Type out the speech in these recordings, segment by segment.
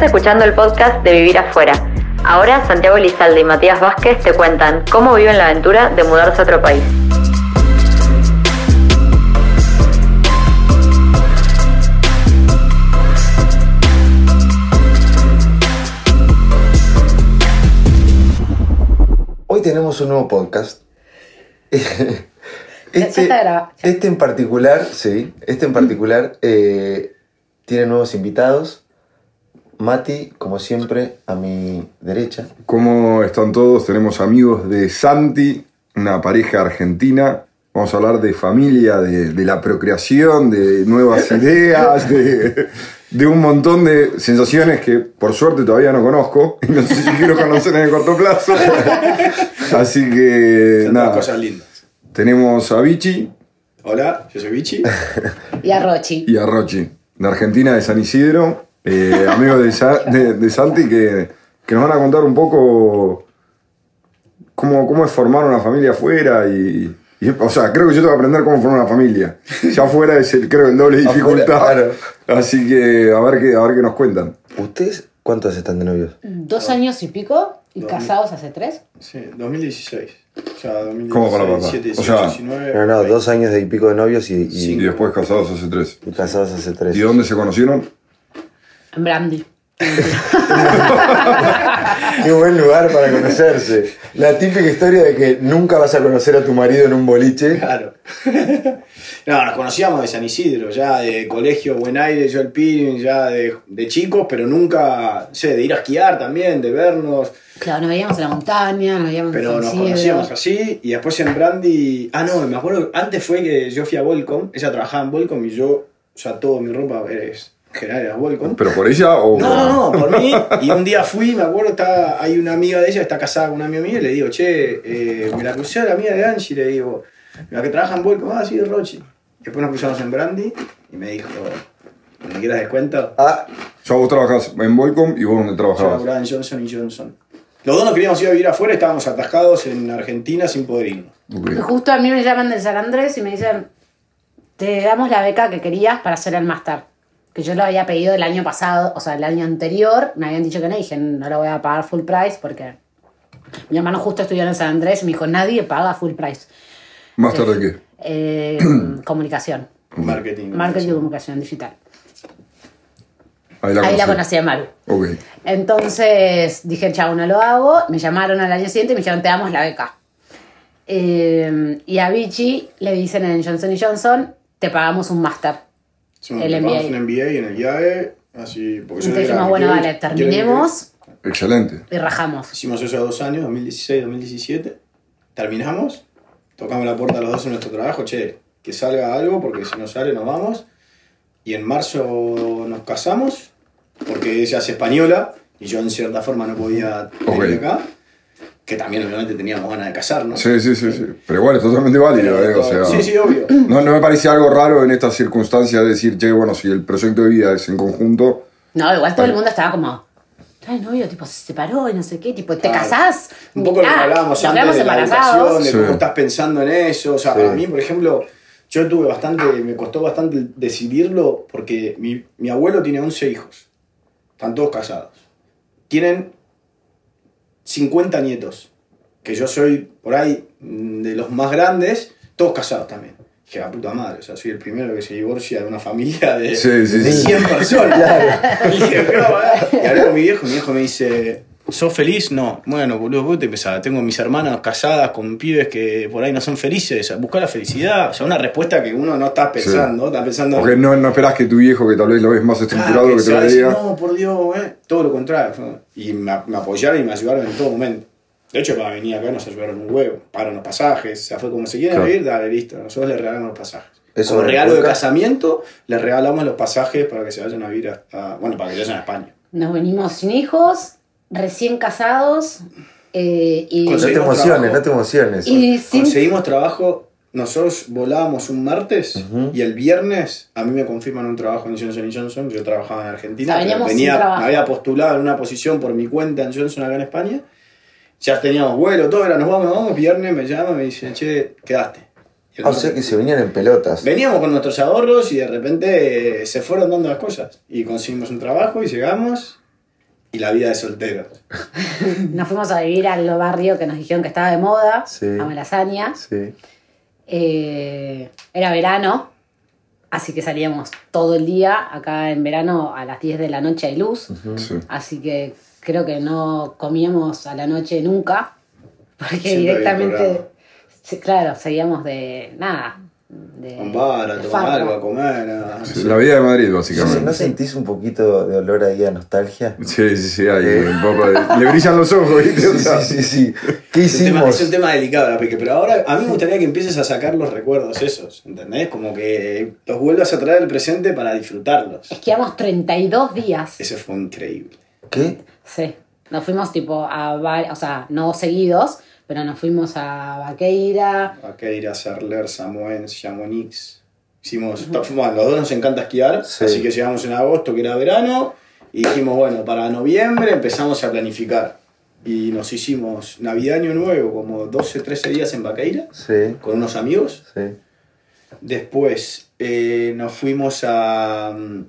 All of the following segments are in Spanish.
Estás escuchando el podcast de Vivir Afuera. Ahora Santiago Lizalde y Matías Vázquez te cuentan cómo viven la aventura de mudarse a otro país. Hoy tenemos un nuevo podcast. Ya. este en particular, sí, este en particular eh, tiene nuevos invitados. Mati, como siempre, a mi derecha. ¿Cómo están todos? Tenemos amigos de Santi, una pareja argentina. Vamos a hablar de familia, de, de la procreación, de nuevas ideas, de, de un montón de sensaciones que por suerte todavía no conozco. y No sé si quiero conocer en el corto plazo. Así que Son nada, cosas lindas. tenemos a Vichy Hola, yo soy Vichy. Y a Rochi. y a Rochi, de Argentina, de San Isidro, eh, amigos de, Sa- de- de Santi, que, que nos van a contar un poco cómo, cómo es formar una familia afuera y, y, O sea, creo que yo tengo que aprender cómo formar una familia. Ya afuera es el, creo, el doble de Afuera, dificultad. claro. Así que a ver qué, a ver qué nos cuentan. ¿Ustedes cuántos están de novios? Dos años y pico y Dos casados hace tres. Sí, 2016. O sea, 2016, ¿Cómo para papá? 17, O sea, 18, 19. No, no, dos años de y pico de novios y, y- Y después casados hace tres. y casados hace tres. ¿Y dónde se conocieron? En Brandy. Qué buen lugar para conocerse. La típica historia de que nunca vas a conocer a tu marido en un boliche. Claro. no, nos conocíamos de San Isidro, ya de colegio Buen Aire, yo el Pirin, ya de, de chicos, pero nunca, no sé, de ir a esquiar también, de vernos. Claro, nos veíamos en la montaña, nos veíamos Pero en nos conocíamos así y después en Brandy. Ah, no, me acuerdo. Antes fue que yo fui a Volcom. Ella trabajaba en Volcom y yo, o sea, toda mi ropa es, Volcom. ¿Pero por ella o.? No, no, no, por mí. Y un día fui, me acuerdo, está, hay una amiga de ella, está casada con una amiga mía, y le digo, che, eh, me la crucé a la amiga de Angie, le digo, la que trabaja en Volcom, ah, sí, de Rochi. Después nos cruzamos en Brandy y me dijo, ¿me quieras descuento? Ah, Ya vos trabajás en Volcom y vos dónde Yo trabajabas. laburaba en Johnson y Johnson. Los dos nos queríamos ir a vivir afuera, estábamos atascados en Argentina sin poder irnos. Justo a mí me llaman de San Andrés y me dicen, te damos la beca que querías para hacer el máster. Que yo lo había pedido el año pasado, o sea, el año anterior, me habían dicho que no, y dije, no lo voy a pagar full price porque mi hermano justo estudió en San Andrés y me dijo, nadie paga full price. ¿Más tarde qué? Eh, comunicación, Marketing. marketing y comunicación digital. Ahí la, Ahí la conocí. a Maru. Ok. Entonces dije, chao, no lo hago. Me llamaron al año siguiente y me dijeron, te damos la beca. Eh, y a Vichy le dicen en Johnson Johnson, te pagamos un máster. Somos El MBA en el IAE, así, porque Entonces dijimos, bueno, vale, terminemos Excelente. y rajamos. Hicimos eso dos años, 2016, 2017. Terminamos, tocamos la puerta a los dos en nuestro trabajo, che, que salga algo, porque si no sale nos vamos. Y en marzo nos casamos, porque ella es española y yo en cierta forma no podía venir acá. Que también obviamente teníamos ganas de casarnos. Sí, sí, sí, sí. Pero igual es totalmente válido, Pero- ¿eh? O sea, sí, sí, obvio. No, no me parece algo raro en estas circunstancias decir, che, bueno, si el proyecto de vida es en conjunto. No, igual todo el mundo estaba como, ay, novio, tipo, se separó y no sé qué, tipo, ¿te Claro. casás? Un poco lo que Ah, hablábamos antes de la embarazados. educación, de Sí. cómo estás pensando en eso. O sea, Sí. para mí, por ejemplo, yo tuve bastante, me costó bastante decidirlo porque mi, mi abuelo tiene 11 hijos. Están todos casados. Tienen 50 nietos. Que yo soy, por ahí, mm, de los más grandes, todos casados también. Dije, la puta madre, o sea, soy el primero que se divorcia de una familia de, Sí, sí, de sí. 100 personas. Y dije, "Pero, eh". Y hablé con mi viejo, mi viejo me dice, ¿sos feliz? No. Bueno, boludo, vos te pensás, tengo mis hermanas casadas con pibes que por ahí no son felices, buscar la felicidad. O sea, una respuesta que uno no está pensando, está pensando... Porque no, no esperás que tu viejo, que tal vez lo ves más "Ah, estructurado, que te se lo diga. No, por Dios, eh. Todo lo contrario. Y me, me apoyaron y me ayudaron en todo momento. De hecho, para venir acá nos ayudaron un huevo. Pagaron los pasajes. O sea, fue como se quieren Claro. ir, dale, listo. Nosotros les regalamos los pasajes. Eso como regalo de casamiento, les regalamos los pasajes para que se vayan a vivir a, a- bueno, para que vayan a España. Nos venimos sin hijos, recién casados eh, y, no te emociones, trabajo. no te emociones. y sin... Conseguimos trabajo, nosotros volábamos un martes y el viernes a mí me confirman un trabajo en Johnson Johnson. Yo trabajaba en Argentina, O sea, pero trabajo. me había postulado en una posición por mi cuenta en Johnson acá en España. Ya teníamos vuelo, todo era, nos vamos, nos vamos. Viernes me llama, me dice, che, quedaste. Ah, o sea que se venían en pelotas. Veníamos con nuestros ahorros y de repente eh, se fueron dando las cosas. Y conseguimos un trabajo y llegamos. Y la vida de soltero. Nos fuimos a vivir al barrio que nos dijeron que estaba de moda, Sí. a Malasaña. Sí. Eh, era verano, así que salíamos todo el día. Acá en verano a las 10 de la noche hay luz, Sí. así que creo que no comíamos a la noche nunca, porque Siempre directamente, claro, seguíamos de nada. De, Con bar, a de tomar farra. algo, a comer. a- Sí, La vida de Madrid, ¿No básicamente. sentís un poquito de olor ahí a nostalgia? Sí, sí, sí, hay un poco de... Le brillan los ojos, ¿viste? Sí, sí, sí, sí. ¿Qué Es un, tema, hicimos? es un tema delicado, la Peque, pero ahora a mí me gustaría que empieces a sacar los recuerdos esos, ¿entendés? Como que los vuelvas a traer al presente para disfrutarlos. Esquiamos 32 días. Ese fue increíble. ¿Qué? Sí. Nos fuimos tipo a, va- o sea, no seguidos, pero nos fuimos a Vaqueira. Vaqueira, Serler, Samoens, Chamonix. Hicimos, bueno, los dos nos encanta esquiar, Sí. así que llegamos en agosto, que era verano, y dijimos, bueno, para noviembre empezamos a planificar. Y nos hicimos Navidad Año Nuevo, como 12, 13 días en Vaqueira, Sí, con unos amigos. sí. Después eh, nos fuimos a. mm,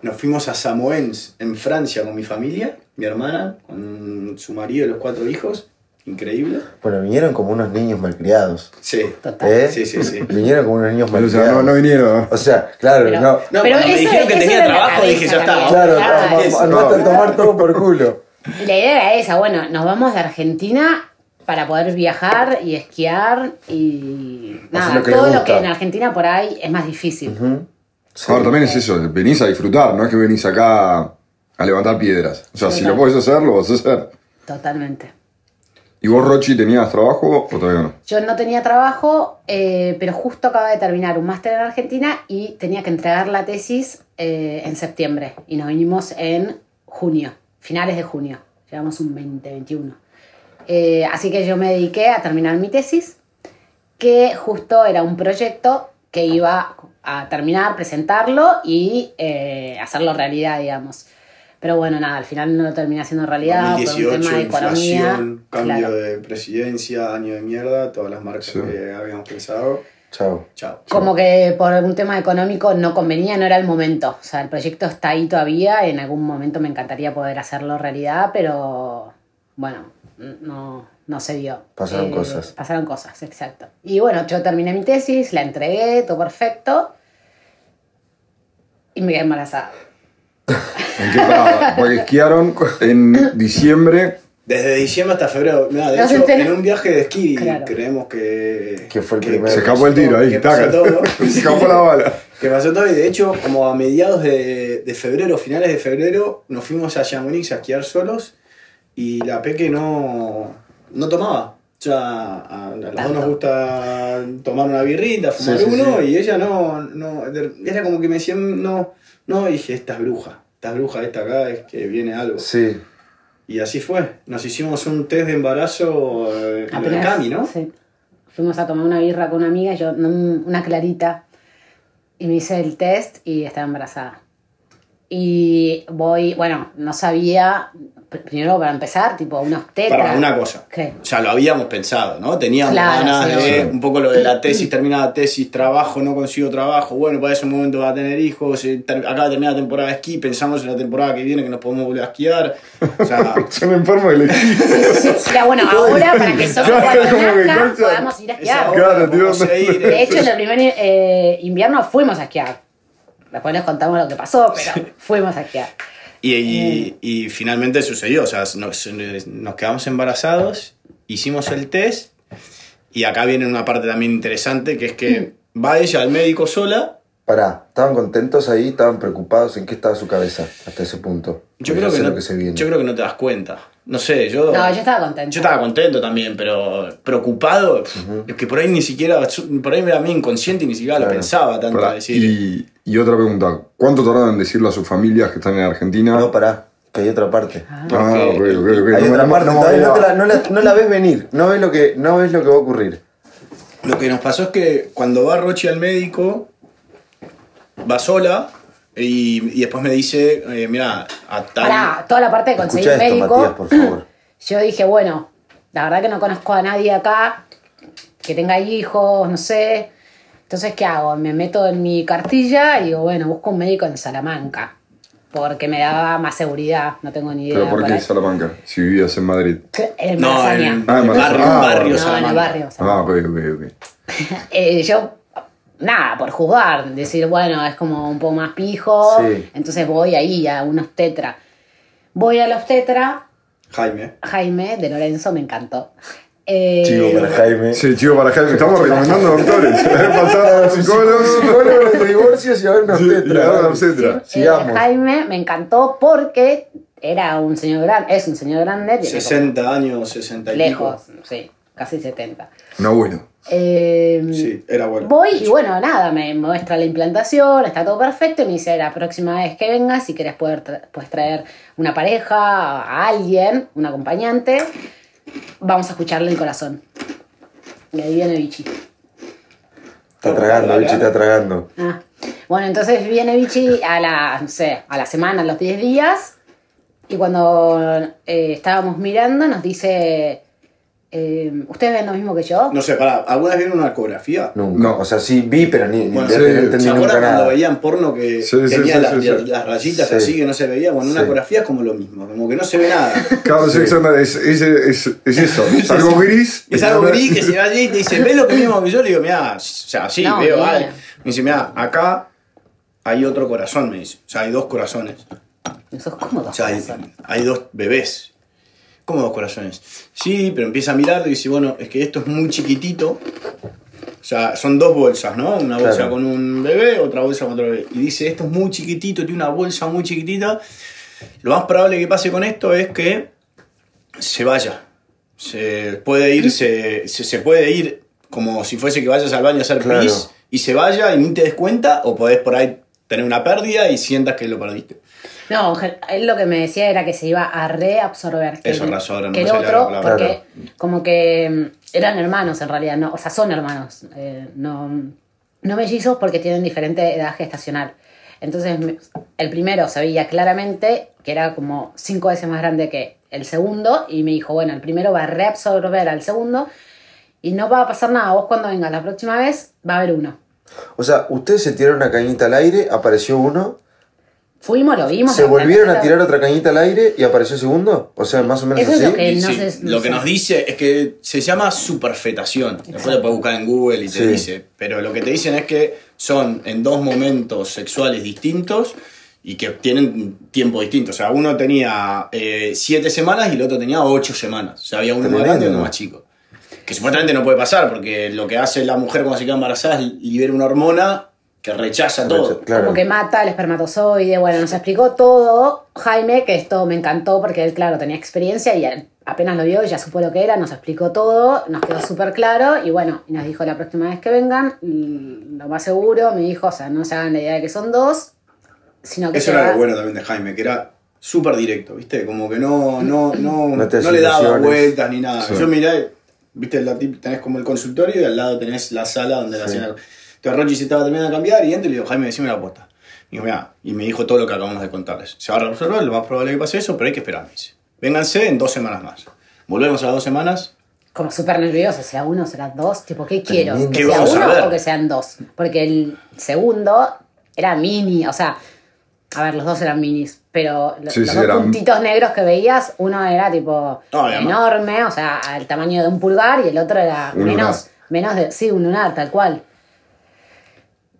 Nos fuimos a Samoens, en Francia, con mi familia, mi hermana, con su marido y los cuatro hijos. Increíble. Bueno, vinieron como unos niños malcriados. Sí. Total. ¿Eh? Sí, sí, sí. Vinieron como unos niños o sea, malcriados. no, no vinieron. O sea, claro, Pero- no. No, Pero cuando me dijeron que tenía trabajo, dije, ya cabeza está. Claro, no, andate a tomar todo por culo. La idea era esa, bueno, nos vamos de Argentina para poder viajar y esquiar y nada, lo que le todo lo que en Argentina por ahí es más difícil. Sí. Ahora también es eso, venís a disfrutar, no es que venís acá a levantar piedras. O sea, si lo podés hacer, lo vas a hacer. Totalmente. ¿Y vos, Rochi, tenías trabajo o todavía no? Yo no tenía trabajo, eh, pero justo acaba de terminar un máster en Argentina y tenía que entregar la tesis eh, en septiembre. Y nos vinimos en junio, finales de junio. Llevamos un 2021. Eh, así que yo me dediqué a terminar mi tesis, que justo era un proyecto que iba a terminar, presentarlo y eh, hacerlo realidad, digamos. Pero bueno, nada, al final no lo terminé haciendo realidad por un 2018, tema de economía. inflación, cambio Claro. de presidencia, año de mierda, todas las marcas Sí. que habíamos pensado. Chao. Chao. Como que por un tema económico no convenía, no era el momento. O sea, el proyecto está ahí todavía. En algún momento me encantaría poder hacerlo realidad, pero bueno, no, no se dio. Pasaron cosas. Pasaron cosas, exacto. Y bueno, yo terminé mi tesis, la entregué, todo perfecto. Y me quedé embarazada. ¿En qué? Porque esquiaron en diciembre. Desde diciembre hasta febrero. Mira, de hecho, en un viaje de esquí Claro. creemos que. Que fue el primero. Se escapó el tiro ahí, que pasó taca. todo. Se escapó la bala. Que pasó todo y de hecho, como a mediados de, de febrero, finales de febrero, nos fuimos a Chamonix a esquiar solos y la Peque no, no tomaba. Ya a, a los dos nos gusta tomar una birrita, fumar Sí, sí, uno sí. y ella no, no. Era como que me decían, no, no, dije, esta es bruja, esta es bruja, esta acá es que viene algo. Sí. Y así fue. Nos hicimos un test de embarazo eh, en el Cami, ¿no? Sí. Fuimos a tomar una birra con una amiga, yo, una clarita, y me hice el test y estaba embarazada. Y voy, bueno, no sabía, primero para empezar, tipo unos tetas. Para una cosa. ¿Qué? O sea, lo habíamos pensado, ¿no? Teníamos Claro, ganas sí, de sí. un poco lo de la tesis, termina la tesis, trabajo, no consigo trabajo, bueno, para ese momento va a tener hijos, eh, acaba de terminar la temporada de esquí, pensamos en la temporada que viene que nos podemos volver a esquiar. O sea, Son enfermos del equipo. Ya, bueno, ahora para que solo Claro, podamos ir a esquiar. Claro, tío. ir, De eh, hecho, en el primer eh, invierno fuimos a esquiar. Después les contamos lo que pasó, pero fuimos a esquiar. Y, y- y finalmente sucedió, o sea, nos, nos quedamos embarazados, hicimos el test y acá viene una parte también interesante que es que va ella al médico sola. Pará, ¿estaban contentos ahí? ¿Estaban preocupados? ¿En qué estaba su cabeza hasta ese punto? Yo creo, que no, lo que se viene. yo creo que no te das cuenta. No sé, yo... No, yo estaba contenta. Yo estaba contento también, pero preocupado, es que por ahí ni siquiera, por ahí era mí inconsciente y ni siquiera lo pensaba tanto. Pará, decir, y, y otra pregunta. ¿Cuánto tardaron en decirle a sus familias que están en Argentina? No, pará, que hay otra parte. Ah, ok, ok, ok. Hay No, otra no, parte, no, la, no, la, no la ves venir, no ves, lo que, no ves lo que va a ocurrir. Lo que nos pasó es que cuando va Rochi al médico, va sola y, y después me dice, eh, mira, a tal... Pará, toda la parte de conseguir esto, médico. Matías, por favor. Yo dije, bueno, la verdad que no conozco a nadie acá que tenga hijos, no sé. Entonces, ¿qué hago? Me meto en mi cartilla y digo, bueno, busco un médico en Salamanca. porque me daba más seguridad, no tengo ni idea. ¿Pero por qué ahí. Salamanca? Si vivías en Madrid. En No, en Ah, en barrio, Ah, No, en el Salamanca. barrio. Ah, ok, ok, ok. Eh, yo, nada, por jugar, decir, bueno, es como un poco más pijo, Sí. entonces voy ahí a un obstetra. Voy al obstetra, Jaime. Jaime de Lorenzo me encantó. Eh, Chivo para Jaime. Sí, chivo para Jaime. Estamos recomendando doctores. Pasaron a psicólogos. Psicólogo de divorcios y ahora una Sí, y obstetra. ahora una obstetra. eh, Sigamos. Jaime me encantó porque era un señor grande, es un señor grande, tiene 60 años, 60 como y lejos, sí, casi 70. Un abuelo. Eh, pico. Sí, era bueno. Voy y bueno, nada, me muestra la implantación, está todo perfecto y me dice, la próxima vez que vengas, si quieres poder tra- puedes traer una pareja, a alguien, un acompañante, vamos a escucharle el corazón. Y ahí viene Vichy. Está tragando, bicho, está tragando. Ah. Bueno, entonces viene Vichy a la, no sé, a la semana, a los 10 días, y cuando eh, estábamos mirando nos dice, eh, ¿ustedes ven lo mismo que yo? No sé, pará, ¿alguna vez vieron una ecografía? Nunca. No. O sea, sí vi, pero ni, Bueno, sí, no ¿Se entendí acuerdan nunca cuando nada. veían porno que Sí, tenía sí, las, sí, sí. las rayitas Sí. así que no se veía? Bueno, una Sí. ecografía es como lo mismo, como que no se ve nada. Alexander es, es, es, es eso. Es algo gris. Es algo gris que se ve allí y te dice, ¿ves lo que mismo que yo? Le digo, mira, o sea, sí, No, veo. ay. Me dice, mira, acá hay otro corazón, me dice. O sea, hay dos corazones. Sos cómodos. O sea, hay, hay dos bebés. ¿Cómo dos corazones? Sí, pero empieza a mirar y dice, bueno, es que esto es muy chiquitito. O sea, son dos bolsas, ¿no? Una bolsa Claro. con un bebé, otra bolsa con otro bebé. Y dice, esto es muy chiquitito, tiene una bolsa muy chiquitita. Lo más probable que pase con esto es que se vaya. Se puede ir, se, se, se puede ir como si fuese que vayas al baño a hacer Claro. pis y se vaya y ni te des cuenta, o podés por ahí tener una pérdida y sientas que lo perdiste. No, él lo que me decía era que se iba a reabsorber. Que Eso, el- reabsorber, no Que me el otro, la porque como que mm, eran hermanos en realidad, no, o sea, son hermanos, eh, no, no mellizos porque tienen diferente edad gestacional. Entonces, el primero se veía claramente que era como cinco veces más grande que el segundo y me dijo, bueno, el primero va a reabsorber al segundo y no va a pasar nada. Vos cuando vengas la próxima vez va a haber uno. O sea, ustedes se tiraron una cañita al aire, apareció uno, Fuimos, lo vimos. se volvieron a tirar otra cañita al aire y apareció segundo. O sea, más o menos Eso es así. lo que- Y no sí, sé- no lo que nos dice es que se llama superfetación. Después lo puedes buscar en Google y te Sí. dice. Pero lo que te dicen es que son en dos momentos sexuales distintos y que tienen tiempo distinto. O sea, uno tenía eh, siete semanas y el otro tenía ocho semanas. O sea, había uno más grande y uno más chico. Que supuestamente no puede pasar porque lo que hace la mujer cuando se queda embarazada es libera una hormona que rechaza todo. Claro. Como que mata el espermatozoide. Bueno, nos explicó todo Jaime, que esto me encantó porque él, claro, tenía experiencia y él apenas lo vio y ya supo lo que era, nos explicó todo, nos quedó súper claro y bueno, y nos dijo la próxima vez que vengan, mm, lo más seguro, me dijo, o sea, no se hagan la idea de que son dos, sino que Eso era lo bueno también de Jaime, que era súper directo, ¿viste? Como que no, no, no, No le daba vueltas ni nada. Sí. Yo miré, ¿viste? Tenés como el consultorio y al lado tenés la sala donde la hacían. Entonces Rochi se estaba terminando de cambiar y entro y le digo, Jaime, decime la aposta. Y, digo, "Mirá", y me dijo todo lo que acabamos de contarles. Se va a resolver, lo más probable que pase eso, pero hay que esperar, me dice. Vénganse en dos semanas más. Volvemos a las dos semanas. como súper nervioso, será uno, será dos, tipo, ¿qué quiero? ¿Que ¿Qué sea vamos a uno ver? o que sean dos? Porque el segundo era mini, o sea, a ver, los dos eran minis, pero Sí, los sí, dos eran- puntitos negros que veías, uno era tipo No, enorme, o sea, al tamaño de un pulgar, y el otro era Un menos, menos de, sí, un lunar, tal cual.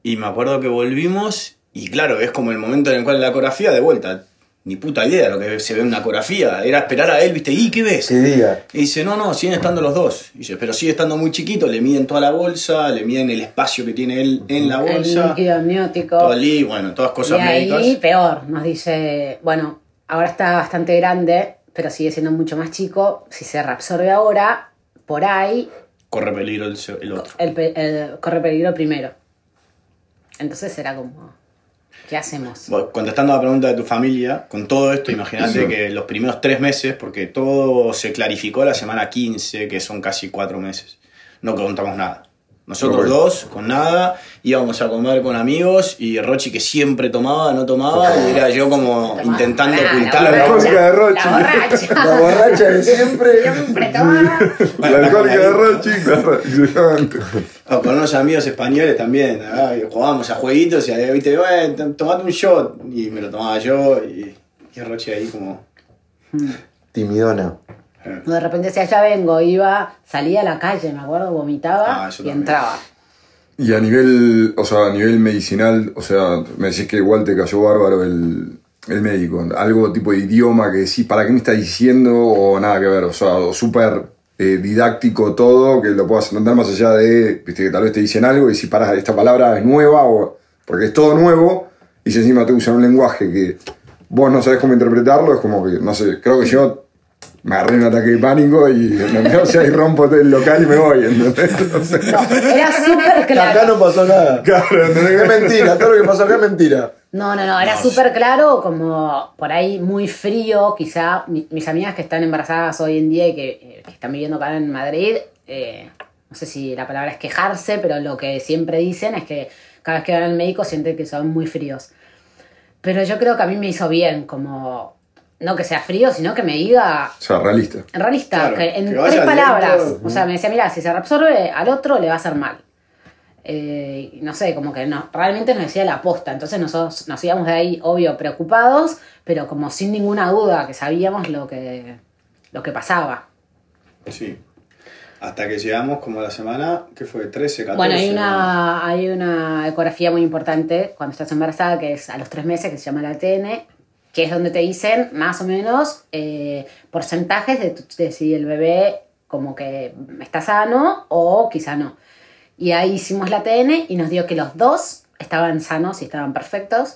Y me acuerdo que volvimos y claro, es como el momento en el cual la ecografía de vuelta. Ni puta idea de lo que se ve en una ecografía. Era esperar a él, ¿viste? ¿Y qué ves? Que diga. Y dice, no, no, siguen estando los dos. Y dice, pero sigue estando muy chiquito, le miden toda la bolsa, le miden el espacio que tiene él en la El bolsa. líquido amniótico. Todo allí, bueno, todas Y cosas ahí médicas. peor, nos dice, bueno, ahora está bastante grande, pero sigue siendo mucho más chico. Si se reabsorbe ahora, por ahí Corre peligro el, el otro. el, el- corre peligro primero. Entonces era como, ¿qué hacemos? Bueno, Contestando a la pregunta de tu familia, con todo esto, imagínate Sí. que los primeros tres meses, porque todo se clarificó la semana 15, que son casi cuatro meses, no contamos nada. Nosotros Bueno. dos, con nada, íbamos a comer con amigos y Rochi que siempre tomaba, no tomaba, y era yo como intentando Ah, ocultar. La La alcohólica de. Rochi. La borracha. La borracha de siempre. Siempre tomaba. La alcohólica de Rochi, con unos amigos españoles también, y jugábamos a jueguitos y ahí, viste, "Bueno, tomate un shot. Y me lo tomaba yo y, y Rochi ahí como. Timidona. Eh, De repente decía, ya vengo, iba, salía a la calle, me acuerdo, vomitaba Ah, y también. entraba. Y a nivel, o sea, a nivel medicinal, o sea, me decís que igual te cayó bárbaro el, el médico. Algo tipo de idioma que decís, ¿para qué me está diciendo? O nada que ver, o sea, o súper eh, didáctico todo, que lo puedas entender más allá de, viste, que tal vez te dicen algo y si para esta palabra es nueva, o porque es todo nuevo, y si encima te usan un lenguaje que vos no sabés cómo interpretarlo, es como que, no sé, creo que yo me agarré un ataque de pánico y, ¿entendés? o sea, y rompo todo el local y me voy, ¿entendés? O sea, No, era súper Acá claro. no pasó nada. Claro, ¿entendés? Es mentira, todo lo que pasó acá es mentira. No, no, no, era súper claro, como por ahí muy frío, quizá. Mi- mis amigas que están embarazadas hoy en día y que, eh, que están viviendo acá en Madrid, eh, no sé si la palabra es quejarse, pero lo que siempre dicen es que cada vez que van al médico sienten que son muy fríos. Pero yo creo que a mí me hizo bien, como no que sea frío, sino que me diga O sea, realista. realista, Claro, que en que tres palabras. lento. O sea, me decía, mira, si se reabsorbe al otro le va a hacer mal. Eh, no sé, como que no, realmente nos decía la aposta. Entonces nosotros nos íbamos de ahí, obvio, preocupados, pero como sin ninguna duda que sabíamos lo que, lo que pasaba. Sí. Hasta que llegamos como a la semana, que fue 13, 14. Bueno, hay una, hay una ecografía muy importante cuando estás embarazada, que es a los tres meses, que se llama la ATN, que es donde te dicen más o menos eh, porcentajes de, tu- de si el bebé como que está sano o quizá no. Y ahí hicimos la ATN y nos dio que los dos estaban sanos y estaban perfectos.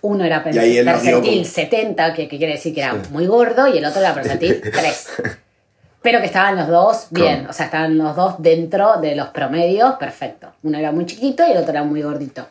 Uno era percentil como- 70, que, que quiere decir que era muy gordo, y el otro era percentil 3. Pero que estaban los dos bien, Claro. o sea, estaban los dos dentro de los promedios, perfecto. Uno era muy chiquito y el otro era muy gordito.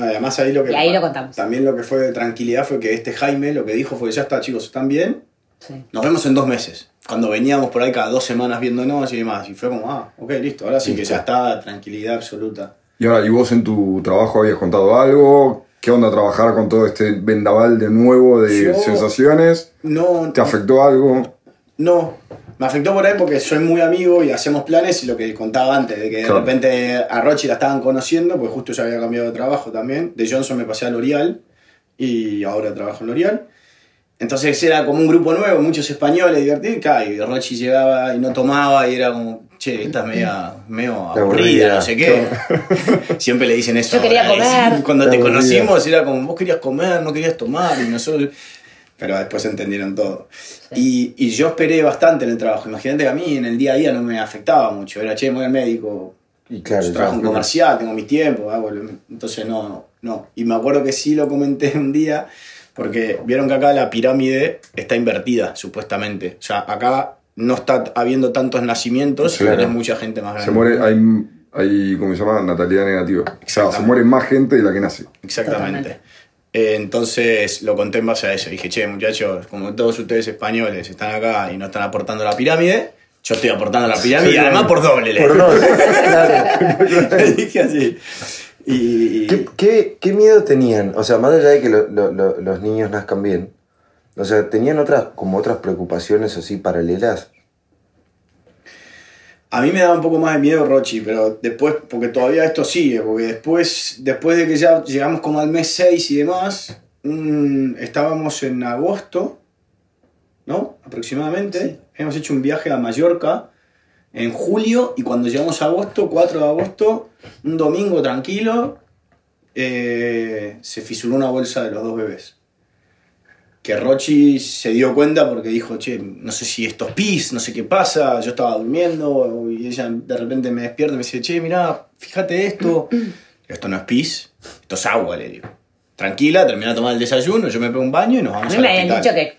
Además ahí lo que Y ahí lo contamos. También lo que fue de tranquilidad fue que este Jaime lo que dijo fue, ya está chicos, están bien, Sí. nos vemos en dos meses. Cuando veníamos por ahí cada dos semanas viéndonos y demás. Y fue como, ah, ok, listo, ahora sí que ya está, tranquilidad absoluta. Y ahora, ¿y vos en tu trabajo habías contado algo? ¿Qué onda trabajar con todo este vendaval de nuevo de Yo- sensaciones? No, ¿Te afectó algo? No, me afectó por ahí porque soy muy amigo y hacemos planes y lo que contaba antes, de que de repente a Rochi la estaban conociendo, pues justo ya había cambiado de trabajo también. De Johnson me pasé a L'Oreal y ahora trabajo en L'Oreal. Entonces era como un grupo nuevo, muchos españoles divertidos, y, Rochi llegaba y no tomaba y era como, che, esta es media, medio aburrida, aburrida. no sé qué. Siempre le dicen eso. Yo quería comer. Cuando te conocimos era como, vos querías comer, no querías tomar y nosotros... Pero después entendieron todo. Y, y yo esperé bastante en el trabajo. Imagínate que a mí en el día a día no me afectaba mucho. Era, che, me voy al médico, Y claro, yo trabajo en comercial, tengo mi tiempo, hago el- entonces no, no. Y me acuerdo que sí lo comenté un día, porque vieron que acá la pirámide está invertida, supuestamente. O sea, acá no está habiendo tantos nacimientos Claro. y tenés mucha gente más grande. Se muere, hay, hay, ¿cómo se llama? Natalidad negativa. O sea, se muere más gente de la que nace. Exactamente. Totalmente. Eh, entonces lo conté en base a eso. Dije, che, muchachos, como todos ustedes españoles están acá y no están aportando la pirámide, yo estoy aportando la pirámide y además por doble. le Por dos, claro. Le dije así. Y, ¿Qué, qué, qué miedo tenían? O sea, más allá de que lo- lo- lo- los niños nazcan bien, o sea, ¿tenían otras, como otras preocupaciones así paralelas? A mí me daba un poco más de miedo Rochi, pero después, porque todavía esto sigue, porque después, después de que ya llegamos como al mes 6 y demás, estábamos en agosto, ¿no? Aproximadamente. Hemos hecho un viaje a Mallorca en julio y cuando llegamos a agosto, 4 de agosto, un domingo tranquilo, eh, se fisuró una bolsa de los dos bebés. Que Rochi se dio cuenta porque dijo, che, no sé si esto es pis, no sé qué pasa, yo estaba durmiendo y ella de repente me despierta y me dice, che, mirá, fíjate esto. Esto no es pis, esto es agua, le digo. Tranquila, termina de tomar el desayuno, yo me pego un baño y nos A vamos mí al me habían dicho que,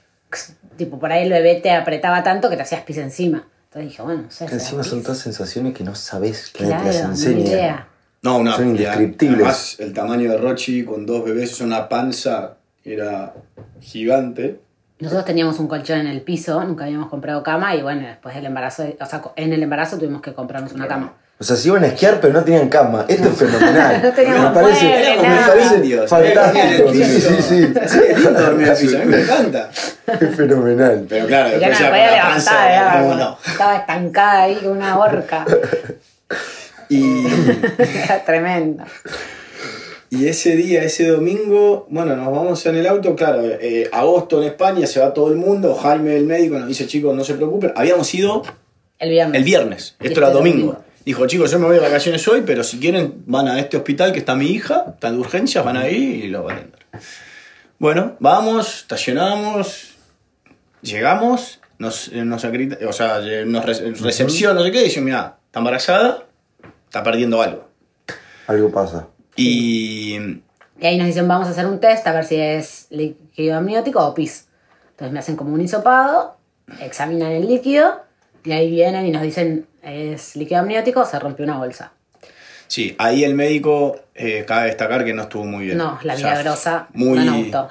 tipo, por ahí el bebé te apretaba tanto que te hacías pis encima. Entonces dije, bueno, no sé. Encima ¿será son todas sensaciones que no sabes que nadie te las Claro, ni enseña. idea. No, una, Son indescriptibles. Además, el tamaño de Rochi con dos bebés, una panza, era gigante. Nosotros teníamos un colchón en el piso, nunca habíamos comprado cama y bueno, después del embarazo, o sea, en el embarazo tuvimos que comprarnos una cama. O sea, se iban a esquiar pero no tenían cama. Esto es fenomenal. No tenían me parece, muebles, me nada. parece fantástico. eh, Sí, sí, sí. Sí, es lindo dormir en el piso, a mí me encanta. Es fenomenal. Pero claro, Ya no me podía levantar, era ¿cómo como- no? estaba estancada ahí con una horca. Y, Era tremendo. Y ese día, ese domingo, bueno, nos vamos en el auto, claro, eh, agosto en España, se va todo el mundo, Jaime el médico nos dice, chicos, no se preocupen, habíamos ido El viernes. el viernes, Y esto era este domingo. domingo. Dijo, chicos, yo me voy de vacaciones hoy, pero si quieren van a este hospital que está mi hija, está de urgencias, van ahí y lo van a atender. Bueno, vamos, estacionamos, llegamos, nos, eh, nos o sea, eh, nos re- recepción, no sé qué, y dice, mira, está embarazada, está perdiendo algo. Algo pasa. Y Y ahí nos dicen, vamos a hacer un test a ver si es líquido amniótico o pis. Entonces me hacen como un hisopado, examinan el líquido y ahí vienen y nos dicen, es líquido amniótico, se rompió una bolsa. sí, ahí el médico, eh, cabe destacar que no estuvo muy bien. No, la O sea, milagrosa muy, no nos gustó.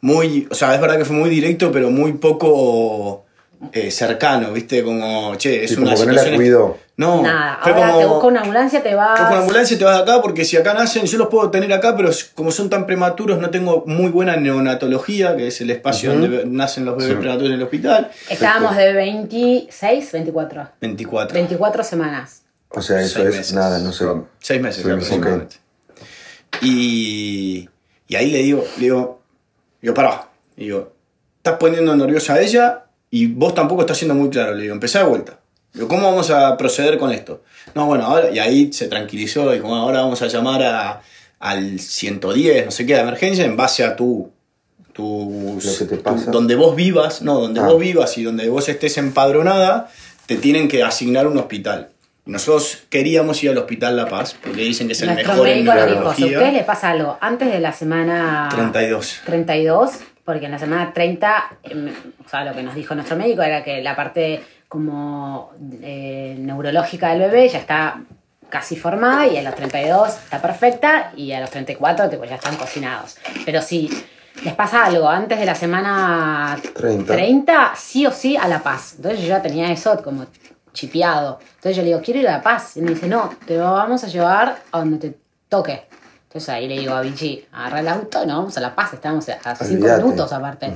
muy, o sea, es verdad que fue muy directo, pero muy poco eh, cercano, ¿viste? Como, che, es Sí, una como que no la situación... cuidó. No, Nada, fue ahora como... te busco una ambulancia, te vas. Fue con ambulancia y te vas de acá porque si acá nacen, yo los puedo tener acá, pero como son tan prematuros, no tengo muy buena neonatología, que es el espacio donde nacen los bebés Sí. prematuros en el hospital. Estábamos de 26, 24. 24. 24 semanas. O sea, eso Seis es meses. nada, no sé. Seis meses Seis meses, aproximadamente. Y, y ahí le digo, le digo, digo, pará. Le digo, estás poniendo nerviosa a ella y vos tampoco estás siendo muy claro. Le digo, empezá de vuelta. ¿Cómo vamos a proceder con esto? No, bueno, ahora, y ahí se tranquilizó, dijo, bueno, ahora vamos a llamar a, al 110, no sé qué, de emergencia, en base a tu, tu, Lo que te tu- pasa. donde vos vivas, no, donde Ah. vos vivas y donde vos estés empadronada, te tienen que asignar un hospital. Y Nosotros queríamos ir al Hospital La Paz, porque dicen que es el mejor en médico nos dijo, si a neurología. ustedes les pasa algo antes de la semana 32. 32, porque en la semana 30, em, o sea, lo que nos dijo nuestro médico era que la parte como eh, neurológica del bebé ya está casi formada y a los 32 está perfecta y a los 34 tipo, ya están cocinados. Pero si les pasa algo antes de la semana 30. 30, sí o sí a La Paz. Entonces yo ya tenía eso como chipeado. Entonces yo le digo, quiero ir a La Paz. Y me dice, no, te vamos a llevar a donde te toque. Entonces ahí le digo a Vichy, agarra el auto, no, vamos a La Paz, estábamos a 5 Olvídate. minutos aparte. Y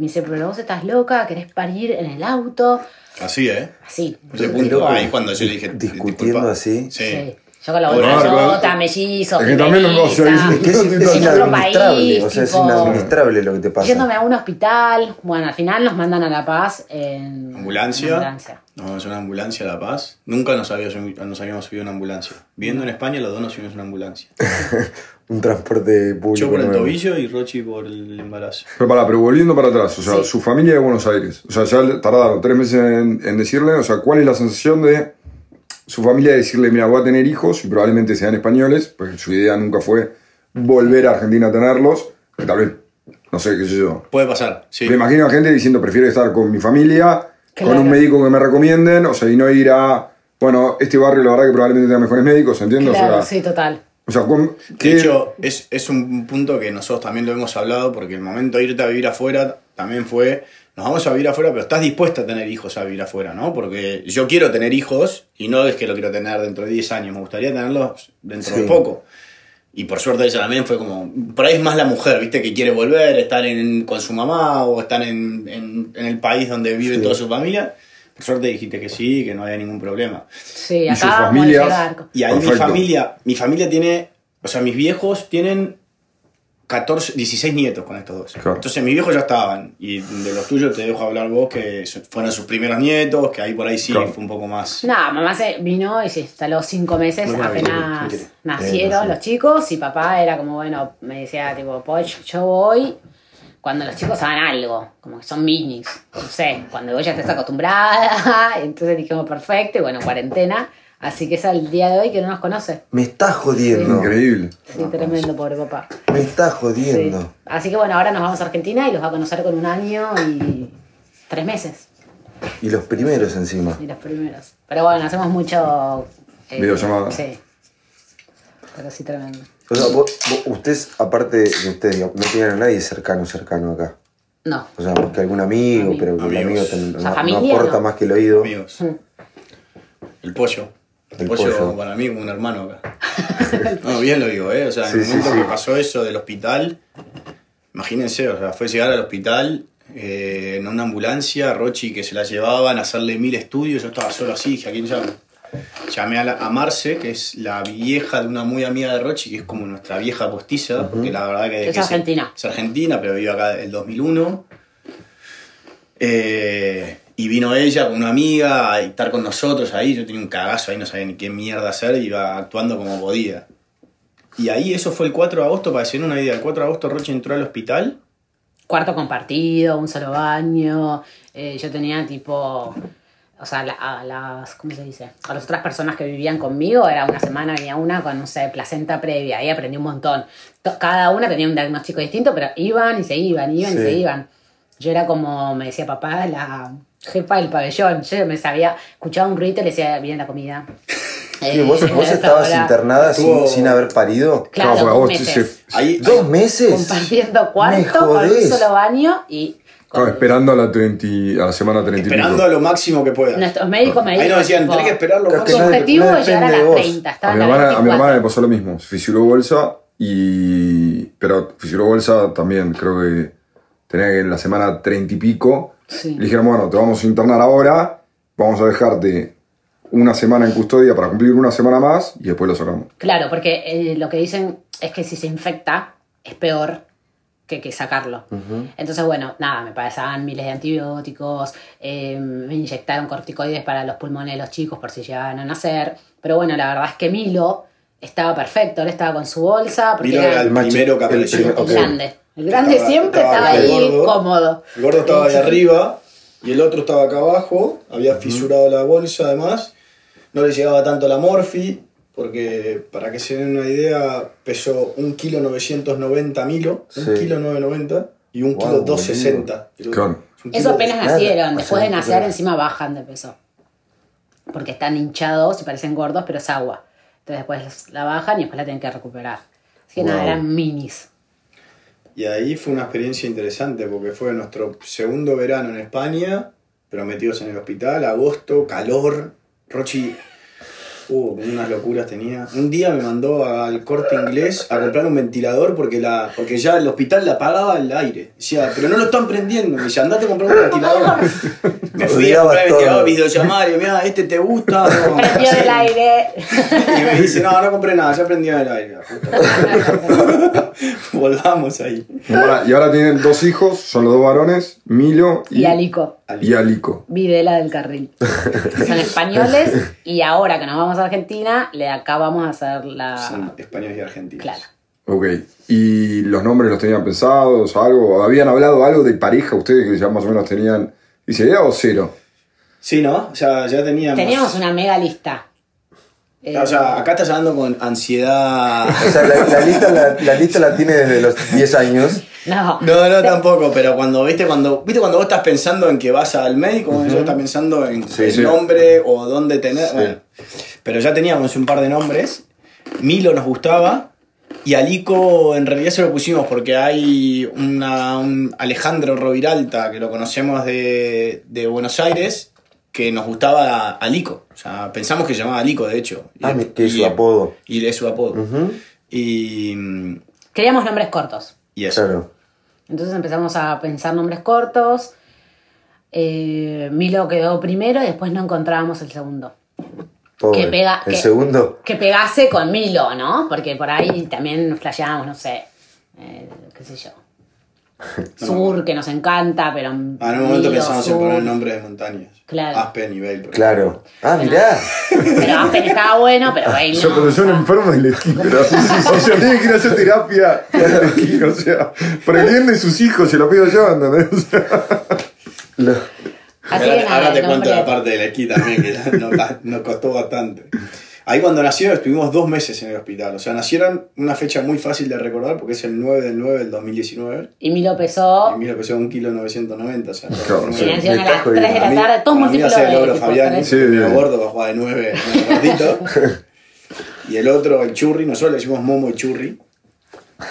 me dice, pero vos estás loca, querés parir en el auto. Así, ¿eh? Así. Ahí cuando yo le dije. Discutiendo disculpa. así. Sí. Sí. Yo con la bolsa claro. rota, mellizos, Es que también negocios, Es que es, es en otro inadministrable. país, o sea, es inadministrable lo que te pasa. Yéndome a un hospital, bueno, al final nos mandan a La Paz en Ambulancia. en ambulancia. Nos vamos a una ambulancia a La Paz. Nunca nos habíamos, nos habíamos subido a una ambulancia. Viendo en España, los dos nos subimos a una ambulancia. Un transporte público. Yo por el nuevo. tobillo y Rochi por el embarazo. Pero para, pero volviendo para atrás, o sea, Sí. su familia de Buenos Aires, o sea, ya tardaron tres meses en, en decirle, o sea, ¿cuál es la sensación de su familia de decirle, mira, voy a tener hijos y probablemente sean españoles, porque su idea nunca fue volver a Argentina a tenerlos, que tal vez, no sé, qué sé yo. Puede pasar, sí. Me imagino a gente diciendo, prefiero estar con mi familia, con un médico que me recomienden, o sea, y no ir a, bueno, este barrio la verdad que probablemente tenga mejores médicos, ¿entiendes? Claro, o sea, sí, total. o sea, ¿cómo- De qué- hecho, es, es un punto que nosotros también lo hemos hablado, porque el momento de irte a vivir afuera también fue, nos vamos a vivir afuera, pero estás dispuesta a tener hijos a vivir afuera, ¿no? Porque yo quiero tener hijos y no es que lo quiero tener dentro de 10 años, me gustaría tenerlos dentro Sí. de poco. Y por suerte ella también fue como, por ahí es más la mujer, ¿viste? Que quiere volver, estar en- con su mamá o estar en, en- en el país donde vive Sí. toda su familia. Por suerte dijiste que sí, que no había ningún problema. Sí, ¿Y sus familias? llegar. Y ahí mi Perfecto. familia, mi familia tiene, o sea, mis viejos tienen 14, 16 nietos con estos dos. Claro. Entonces mis viejos ya estaban. Y de los tuyos te dejo hablar vos, que fueron sus primeros nietos, que ahí por ahí sí Claro. fue un poco más... No, mamá se vino y se instaló cinco meses Muy apenas nacieron Eh, los chicos y papá era como, bueno, me decía tipo, Poch, yo voy cuando los chicos hagan algo, como que son minis, no sé, cuando vos ya estés acostumbrada, entonces dijimos perfecto y bueno, cuarentena, así que es el día de hoy que no nos conoce. Me está jodiendo. Increíble. Sí, tremendo, pobre papá. Me está Sí. jodiendo. Así que bueno, ahora nos vamos a Argentina y los va a conocer con un año y tres meses. Y los primeros encima. Y los primeros. Pero bueno, hacemos mucho. eh, Videollamada. Sí. Pero sí, tremendo. O sea, vos- vos- ustedes, aparte de ustedes, no tienen a nadie cercano, cercano acá. No. O sea, más que algún amigo, Amigo. pero el Amigos. amigo te- O sea, no, familia, no aporta no. más que el oído. Amigos. Mm. El pollo. El pollo, pollo. para mí como un hermano acá. no, bien lo digo, ¿eh? O sea, en Sí, el momento sí. que pasó eso del hospital, imagínense, o sea, fue llegar al hospital eh, en una ambulancia, Rochi que se la llevaban a hacerle mil estudios, yo estaba solo así, dije, ¿a quién llamo? Llamé a, la- a Marce, que es la vieja de una muy amiga de Rochi, que es como nuestra vieja postiza, porque la verdad que... Es que argentina. Es argentina, pero vive acá el 2001. Eh, y vino ella con una amiga a estar con nosotros ahí. Yo tenía un cagazo ahí, no sabía ni qué mierda hacer, iba actuando como podía. Y ahí eso fue el 4 de agosto, para decir una idea. El 4 de agosto Roche entró al hospital. Cuarto compartido, un solo baño. eh, yo tenía tipo. O sea, la- a las. ¿Cómo se dice? A las otras personas que vivían conmigo, era una semana, venía una con, no sé, placenta previa. Ahí aprendí un montón. Cada una tenía un diagnóstico distinto, pero iban y se iban, iban y se iban. Yo era como, me decía papá, la jefa del pabellón. Yo me sabía, escuchaba un ruido y le decía, viene la comida. ¿Qué, Eh, ¿Vos, vos esta estabas hora. internada sin, sin haber parido? Claro, a dos vos meses. se- Ahí, ¿Dos meses? Compartiendo cuarto con un solo baño y. Claro, esperando a la, 30 y- a la semana 30 y pico. esperando lo máximo que pueda. Nuestros médicos me Ahí dijeron. nos decían, tipo, tenés que esperar lo Su máximo. no de- objetivo no es llegar a las de vos. 30. A mi, hermana, a mi 24. hermana le pasó lo mismo. Fisuró bolsa y. Pero fisuró bolsa también, creo que tenía que en la semana 30 y pico. Sí. Le dijeron, bueno, te vamos a internar ahora, vamos a dejarte una semana en custodia para cumplir una semana más y después lo sacamos. Claro, porque eh, lo que dicen es que si se infecta es peor que, que sacarlo. Entonces, bueno, nada, me pasaban miles de antibióticos, eh, me inyectaron corticoides para los pulmones de los chicos por si llegaban a nacer. Pero bueno, la verdad es que Milo estaba perfecto, él estaba con su bolsa, porque Milo era era el el primero que el apareció. el ok. grande. El grande Estaba- siempre estaba estaba, ahí gordo. cómodo. El gordo estaba ahí arriba y el otro estaba acá abajo. Había fisurado la bolsa además. No le llegaba tanto la morfi, porque para que se den una idea, pesó 1 kilo 990 milo, 1 Sí. kilo 990 y 1 Wow, kilo 260. Claro. Es un Eso apenas nada. nacieron, después de nacer encima bajan de peso. Porque están hinchados y parecen gordos, pero es agua. Entonces después la bajan y después la tienen que recuperar. Así que nada, Wow. eran minis. Y ahí fue una experiencia interesante porque fue nuestro segundo verano en España, pero metidos en el hospital, agosto, calor. Rochi, uh, unas locuras tenía. Un día me mandó al corte inglés a comprar un ventilador porque, la, porque ya el hospital le apagaba el aire. Decía, pero no lo están prendiendo. Me dice, andate a comprar un ventilador. Me fui a comprar el ventilador, videollamada, y mira, este te gusta. No, Prendió sí. el aire. Y me dice, no, no compré nada, ya prendió el aire. Volvamos ahí. Y ahora, y ahora tienen dos hijos, son los dos varones, Milo y, Y Alico, y Alico. Videla del carril. Son españoles y ahora que nos vamos a Argentina, le acabamos de hacer la... Son españoles y argentinos. Claro. Ok. ¿Y los nombres los tenían pensados? ¿Algo? ¿Habían hablado algo de pareja ustedes que ya más o menos tenían ¿Dice idea o cero? Sí, ¿no? O sea, ya teníamos. Teníamos una mega lista. Eh, O sea, acá estás hablando con ansiedad. O sea, la, la lista, la, la lista la tiene desde los 10 años. No. No, no, tampoco, pero cuando, viste, cuando, viste, cuando vos estás pensando en que vas al médico, uh estás pensando en Sí, el sí. nombre o dónde tener. Sí. Bueno, pero ya teníamos un par de nombres. Milo nos gustaba. Y Alico en realidad se lo pusimos porque hay una, un Alejandro Roviralta, que lo conocemos de, de Buenos Aires, que nos gustaba Alico. O sea, pensamos que se llamaba Alico, de hecho. Ah, Y- que es su y- apodo. Y es su apodo. Y, Queríamos nombres cortos. y eso. Claro. Entonces empezamos a pensar nombres cortos. Eh, Milo quedó primero y después no encontrábamos el segundo. Pobre. Que pega- El que- segundo. Que pegase con Milo, ¿no? Porque por ahí también flasheábamos, no sé, eh, qué sé yo. Sur, que nos encanta, pero. Ah, en un momento pensamos en poner nombres de montañas. Claro. Aspen y Bale. por Claro. Ah, mirá. Pero Aspen estaba bueno, pero Bale Yo no. cuando o son sea. enfermos elegí, pero o sea, tienen que ir a hacer terapia, elegí, o sea, por el bien de sus hijos se lo pido yo, ¿entendés? O sea, Lo- Así ahora, que nada, ahora te cuento nombre- la parte del esquí también, que ya nos, nos costó bastante. Ahí cuando nació estuvimos dos meses en el hospital. O sea, nacieron una fecha muy fácil de recordar porque es el 9 del 9 del 2019. Y Milo pesó. Y mira, pesó un kilo 990. O sea, Claro, Y sí. nacieron a las 3 de la tarde, todos mí múltiplos hace el logro. Sí, gordo, va a jugar de 9, gordito. y el otro, el churri, nosotros le decimos Momo y churri.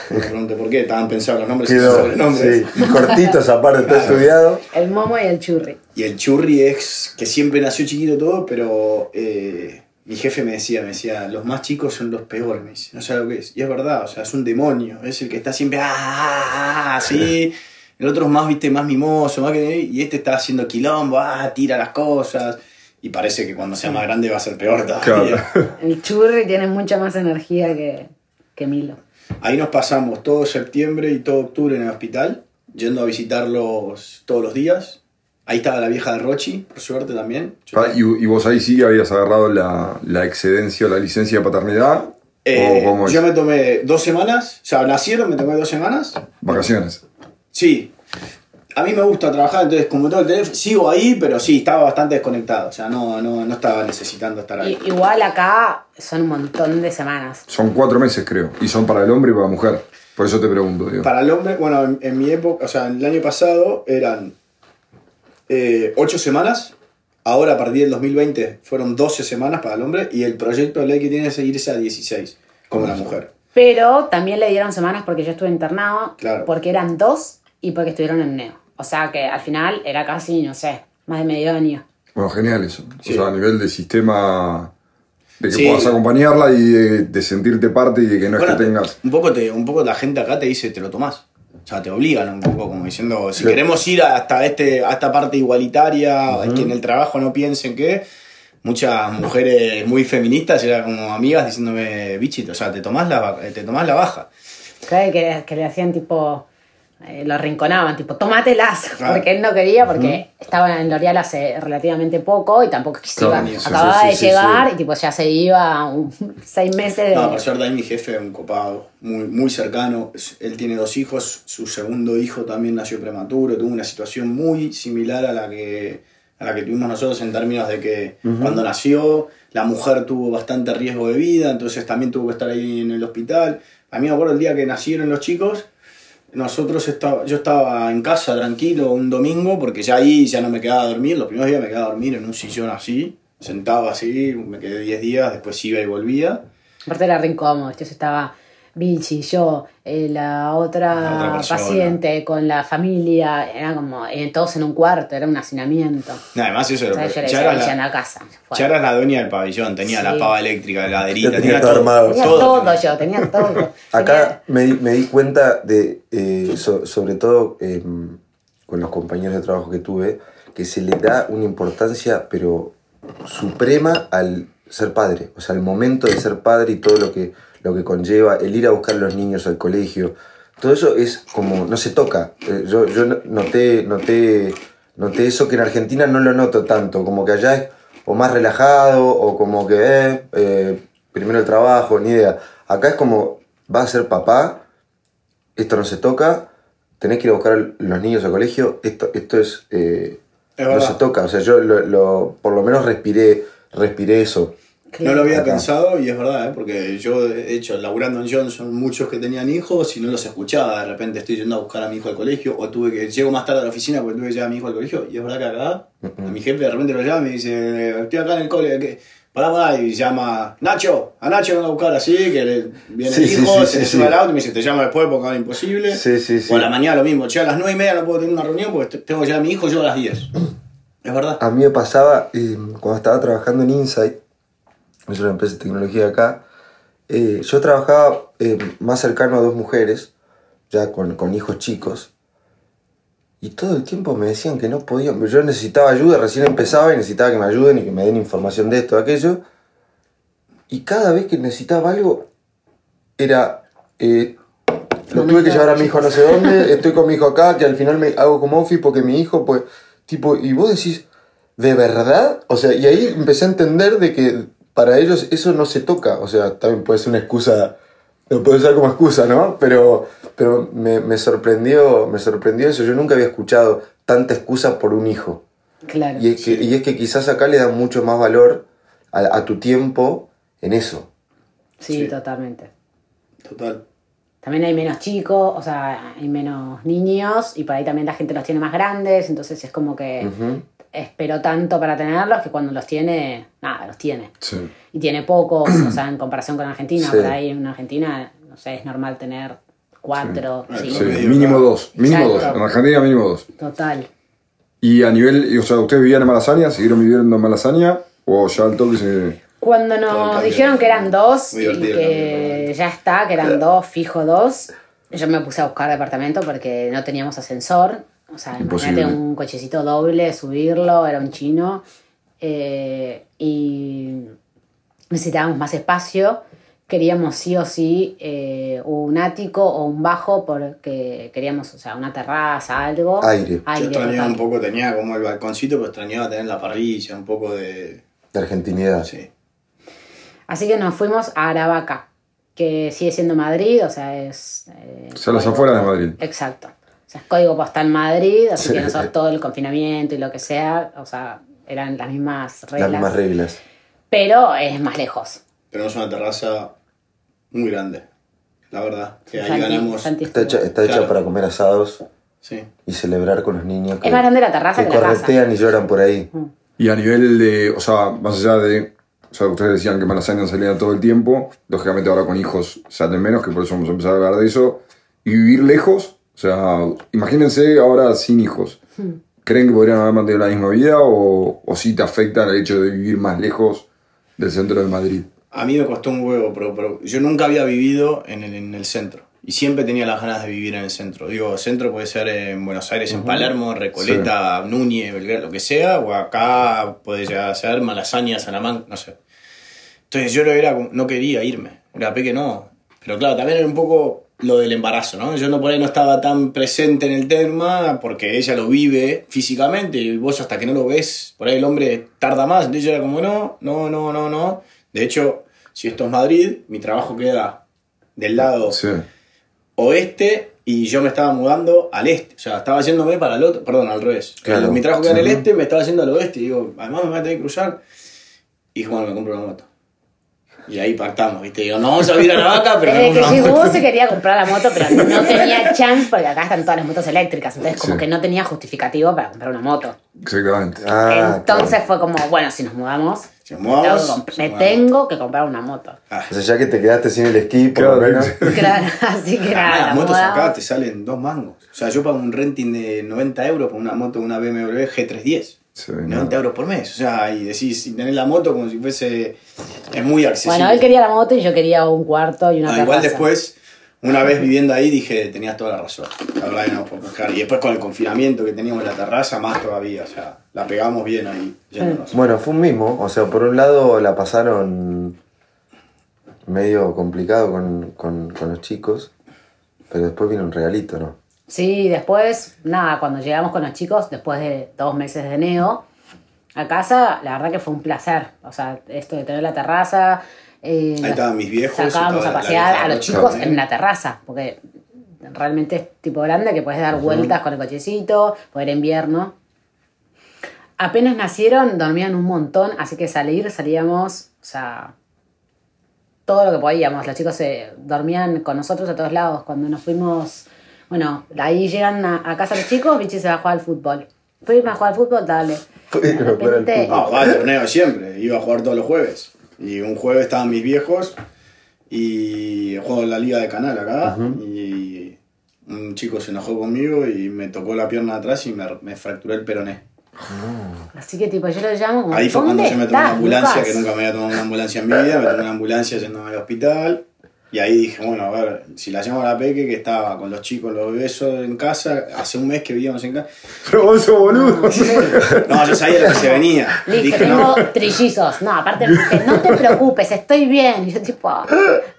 Me pregunte por qué, estaban pensados los nombres y Quedó. sobrenombres. Sí. Y cortitos aparte, todo estudiado. El momo y el churri. Y el churri es que siempre nació chiquito todo, pero eh, mi jefe me decía, me decía, los más chicos son los peores, me dice, no sé lo que es. Y es verdad, o sea, es un demonio, es el que está siempre, ah, ah, ah, así. El otro es más, viste, más mimoso, más que... Y este está haciendo quilombo, ah, tira las cosas. Y parece que cuando sea más grande va a ser peor todavía. Claro. El churri tiene mucha más energía que, que Milo. Ahí nos pasamos todo septiembre y todo octubre en el hospital, yendo a visitarlos todos los días. Ahí estaba la vieja de Rochi, por suerte también. Ah, ¿Y, y vos ahí sí habías agarrado la, la excedencia o la licencia de paternidad? Eh, ¿O cómo es? yo me tomé dos semanas, o sea, nacieron, me tomé dos semanas. Vacaciones. Sí. A mí me gusta trabajar, entonces como todo el teléfono, sigo ahí, pero sí, estaba bastante desconectado. O sea, no, no, no estaba necesitando estar ahí. I- igual acá son un montón de semanas. Son cuatro meses, creo. Y son para el hombre y para la mujer. Por eso te pregunto, digo. Para el hombre, bueno, en, en mi época, o sea, el año pasado eran eh, ocho semanas. Ahora, a partir del 2020, fueron 12 semanas para el hombre. Y el proyecto de ley que tiene es seguirse a 16, como la mujer. Pero también le dieron semanas porque yo estuve internado, Claro. porque eran dos y porque estuvieron en neo. O sea que al final era casi, no sé, más de medio año. Bueno, genial eso. Sí. O sea, a nivel de sistema, de que Sí. puedas acompañarla y de, de sentirte parte y de que no Bueno, es que tengas. un poco, te, un poco la gente acá te dice, te lo tomás. O sea, te obligan un poco, como diciendo, si queremos ir hasta este, a esta parte igualitaria, que en el trabajo no piensen que. Muchas mujeres muy feministas eran como amigas diciéndome, bichito, o sea, te tomás la, te tomás la baja. Claro, que, que le hacían tipo, eh, lo arrinconaban, tipo, tómatelas, Claro. porque él no quería, porque estaba en L'Oreal hace relativamente poco y tampoco se Claro, sí, Acababa sí, de sí, llegar sí. y tipo ya se iba un- seis meses de... No, por suerte ahí mi jefe es un copado, muy, muy cercano. Él tiene dos hijos, su segundo hijo también nació prematuro, tuvo una situación muy similar a la que, a la que tuvimos nosotros en términos de que cuando nació la mujer tuvo bastante riesgo de vida, entonces también tuvo que estar ahí en el hospital. A mí me acuerdo el día que nacieron los chicos, nosotros estaba, yo estaba en casa tranquilo un domingo porque ya ahí ya no me quedaba a dormir, los primeros días me quedaba a dormir en un sillón así, sentado así, me quedé 10 días, después iba y volvía. Aparte era re incómodo, entonces estaba Vichy, yo, eh, la otra, La otra persona. paciente con la familia, era como eh, todos en un cuarto, era un hacinamiento. No, además eso O era sea, yo le decía, era Vichy, anda la, casa. Ya eras la dueña del pabellón, tenía la pava eléctrica, la heladerita, Ya tenía todo armado. Tenía todo todo, tenía. yo, tenía todo. Acá me, di- me di cuenta de, eh, so- sobre todo eh, con los compañeros de trabajo que tuve, que se le da una importancia, pero suprema al ser padre. O sea, el momento de ser padre y todo lo que, lo que conlleva, el ir a buscar a los niños al colegio. Todo eso es como, no se toca. Eh, yo yo no- noté, noté, noté eso que en Argentina no lo noto tanto, como que allá es o más relajado o como que eh, eh, primero el trabajo, ni idea. Acá es como, vas a ser papá, esto no se toca, tenés que ir a buscar a los niños al colegio, esto, esto es... eh, Es no se toca, o sea, yo lo, lo- por lo menos respiré, respiré eso. No lo había Acá. pensado y es verdad, ¿eh? porque yo, de hecho, laburando en Johnson, muchos que tenían hijos y no los escuchaba. De repente estoy yendo a buscar a mi hijo al colegio o tuve que, llego más tarde a la oficina porque tuve que llevar a mi hijo al colegio. Y es verdad que acá, a mi jefe de repente lo llama y me dice, estoy acá en el cole, ¿qué? Pará, pará, y llama, Nacho, a Nacho vengo a buscar así, que le- viene Sí, el hijo, sí, se sí, sube sí. al auto y me dice, te llamo después porque ahora es imposible. Sí, sí, sí. O a la mañana lo mismo, che, a las 9 y media no puedo tener una reunión porque tengo llevar a mi hijo yo a las 10. Es verdad. A mí me pasaba, eh, cuando estaba trabajando en Insight, es una empresa de tecnología acá, eh, yo trabajaba eh, más cercano a dos mujeres, ya con, con hijos chicos, y todo el tiempo me decían que no podían, yo necesitaba ayuda, recién empezaba y necesitaba que me ayuden y que me den información de esto, de aquello, y cada vez que necesitaba algo, era, eh, lo tuve que llevar a mi hijo no sé dónde, estoy con mi hijo acá, que al final me hago como office porque mi hijo, pues, tipo, y vos decís, ¿de verdad? O sea, y ahí empecé a entender de que para ellos eso no se toca, o sea, también puede ser una excusa, lo puedo usar como excusa, ¿no? Pero, pero me, me sorprendió, me sorprendió eso, yo nunca había escuchado tanta excusa por un hijo. Claro. Y es que, y es que quizás acá le dan mucho más valor a, a tu tiempo en eso. Sí, Sí. totalmente. Total. También hay menos chicos, o sea, hay menos niños y por ahí también la gente los tiene más grandes, entonces es como que. Esperó tanto para tenerlos que cuando los tiene, nada, los tiene. Sí. Y tiene pocos, o sea, en comparación con Argentina, Sí. por ahí en Argentina, no sé, es normal tener cuatro, Sí. cinco. Sí, medio mínimo dos. Mínimo dos. En Argentina, mínimo dos. Total. Y a nivel, o sea, ¿ustedes vivían en Malasaña? ¿Siguieron viviendo en Malasaña? ¿O ya al toque se.? Todo Cuando nos cambio. dijeron que eran dos y que ya está, que eran dos, fijo dos, yo me puse a buscar departamento porque no teníamos ascensor. O sea, Imposible. imagínate un cochecito doble, subirlo, era un chino. eh, y necesitábamos más espacio. Queríamos sí o sí eh, un ático o un bajo porque queríamos, o sea, una terraza, algo. Aire. Yo extrañaba total. un poco, tenía como el balconcito, pero extrañaba tener la parrilla, un poco de. De argentinidad. Sí. Así que nos fuimos a Aravaca, que sigue siendo Madrid, o sea, es... eh, O sea, las afueras de Madrid. Exacto. Sea, es código postal Madrid, así Sí. que nosotros todo el confinamiento y lo que sea, o sea, eran las mismas Las reglas. mismas reglas. Pero es más lejos. Tenemos una terraza muy grande, la verdad. Que ahí Santi- ganamos. Santi Está hecha, está hecha Claro. para comer asados Sí. y celebrar con los niños que, Es más grande la terraza que que la casa. corretean y lloran por ahí. Y a nivel de, o sea, más allá de, o sea, ustedes decían que Malasaña salía todo el tiempo, lógicamente ahora con hijos salen menos, que por eso vamos a empezar a hablar de eso, y vivir lejos, o sea, imagínense ahora sin hijos. ¿Creen que podrían haber mantenido la misma vida o, o sí te afecta el hecho de vivir más lejos del centro de Madrid? A mí me costó un huevo, pero, pero yo nunca había vivido en el, en el centro. Y siempre tenía las ganas de vivir en el centro. Digo, centro puede ser en Buenos Aires, en Palermo, Recoleta, Núñez, Belgrano, lo que sea, o acá puede llegar a ser Malasaña, Salamanca, no sé. Entonces yo no, era, como- no quería irme. Era que no. Pero claro, también era un poco lo del embarazo, ¿no? Yo no por ahí no estaba tan presente en el tema porque ella lo vive físicamente y vos hasta que no lo ves, por ahí el hombre tarda más. Entonces yo era como, no, no, no, no, no. De hecho, si esto es Madrid, mi trabajo queda del lado Sí. oeste y yo me estaba mudando al este. O sea, estaba yéndome para el otro, perdón, al revés. Claro. Mi trabajo queda en el Sí. este, me estaba yendo al oeste. Y digo, además me voy a tener que cruzar. Y bueno, me compro una moto. Y ahí pactamos, ¿viste? Digo, no vamos a ir a la vaca, pero Desde no que llegó se quería comprar la moto, pero no tenía chance porque acá están todas las motos eléctricas. Entonces, como Sí. que no tenía justificativo para comprar una moto. Exactamente. Ah, Entonces claro. fue como, bueno, si nos mudamos, Si nos me tengo que mudamos, comp- nos me mudamos. tengo que comprar una moto. Ah, O sea, ya que te quedaste sin el esquí, por Claro, lo menos. Claro, así que nada. las la motos mudamos. acá te salen dos mangos. O sea, yo pago un renting de 90 euros por una moto, una BMW G310. Sí, 90 no. euros por mes. O sea, y decís, sin tener la moto como si fuese. Es muy accesible. Bueno, él quería la moto y yo quería un cuarto y una No, terraza. igual después, una vez viviendo ahí, dije, tenías toda la razón. La verdad que no puedo buscar. Y después con el confinamiento que teníamos en la terraza, más todavía. O sea, la pegamos bien ahí. yéndonos. Bueno, fue un mismo. O sea, por un lado la pasaron medio complicado con, con- con los chicos, pero después vino un regalito, ¿no? Sí, después, nada, cuando llegamos con los chicos, después de dos meses de neo, a casa, la verdad que fue un placer. O sea, esto de tener la terraza. eh, Ahí estaban mis viejos, Sacábamos a pasear a los chicos también. en la terraza, porque realmente es tipo grande que puedes dar vueltas con el cochecito, poder invierno. Apenas nacieron, dormían un montón, así que salir, salíamos, o sea, todo lo que podíamos. Los chicos se dormían con nosotros a todos lados. Cuando nos fuimos, bueno, ahí llegan a, a casa los chicos, Vichy se va a jugar al fútbol. ¿Puedo irme a jugar al fútbol? Dale. De repente, No, jugaba torneo siempre. Iba a jugar todos los jueves. Y un jueves estaban mis viejos y juego en la liga de canal acá. Y un chico se enojó conmigo y me tocó la pierna de atrás y me, me fracturé el peroné. así que tipo, yo lo llamo como, Ahí fue cuando ¿dónde yo me tomé una ambulancia, Lucas? que nunca me había tomado una ambulancia en mi vida, me tomé una ambulancia yéndome al hospital. Y ahí dije, bueno, a ver, si la llamo a la Peque, que estaba con los chicos, los bebés en casa, hace un mes que vivíamos en casa. Pero vos sos boludo. No, yo sabía lo que se venía. Listo, dije, tengo no, trillizos. No, aparte no te preocupes, estoy bien. Y yo tipo,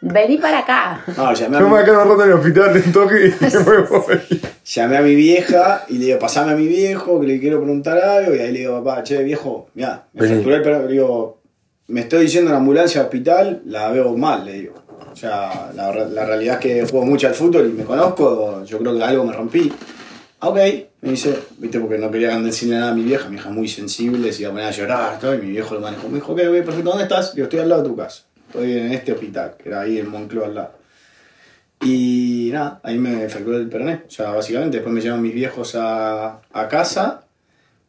vení para acá. no, llamé a, Yo mi, me un rato en el hospital, en toque y me voy. llamé a mi vieja y le digo, pasame a mi viejo, que le quiero preguntar algo. Y ahí le digo, papá, che, viejo, mira, me fracturé el peroné. Le digo, me estoy diciendo en la ambulancia al hospital, la veo mal, le digo. O sea, la, la realidad es que juego mucho al fútbol y me conozco, yo creo que algo me rompí. Ah, Ok, me dice, viste, porque no quería decirle nada a mi vieja, mi hija muy sensible, se iba a poner a llorar, todo, y mi viejo lo manejó. Me dijo, ok, ok, perfecto, ¿dónde estás? Digo, estoy al lado de tu casa, estoy en este hospital, que era ahí en Moncloa al lado. Y nada, ahí me fracturé el peroné. O sea, básicamente, después me llaman mis viejos a, a casa.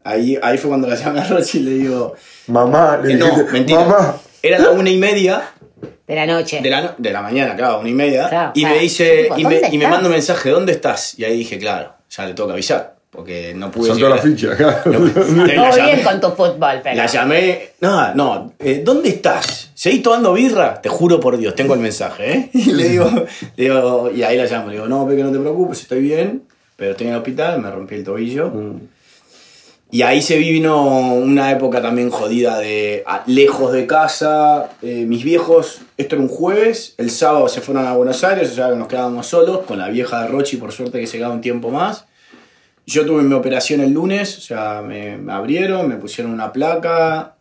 Ahí, ahí fue cuando la llamé a Rochi y le digo, Mamá, le eh, no, mentira. mamá. Era la una y media De la noche. de la, no- de la mañana, claro, una y media. Claro, y o sea, me dice, tipo, y me, ¿dónde y me manda un mensaje, ¿dónde estás? Y ahí dije, claro, ya le tengo que avisar, porque no pude Saltó la ficha, claro. No, la Todo llamé- bien con tu fútbol, pero. La llamé, no, no, eh, ¿dónde estás? ¿seguís tomando birra? Te juro por Dios, tengo el mensaje, ¿eh? Y le digo, le digo, y ahí la llamo, le digo, no, Peque, no te preocupes, estoy bien, pero estoy en el hospital, me rompí el tobillo. Y ahí se vino una época también jodida de lejos de casa. Eh, mis viejos, esto era un jueves, el sábado se fueron a Buenos Aires, o sea que nos quedábamos solos, con la vieja de Rochi, por suerte que se quedaba un tiempo más. Yo tuve mi operación el lunes, o sea, me, me abrieron, me pusieron una placa,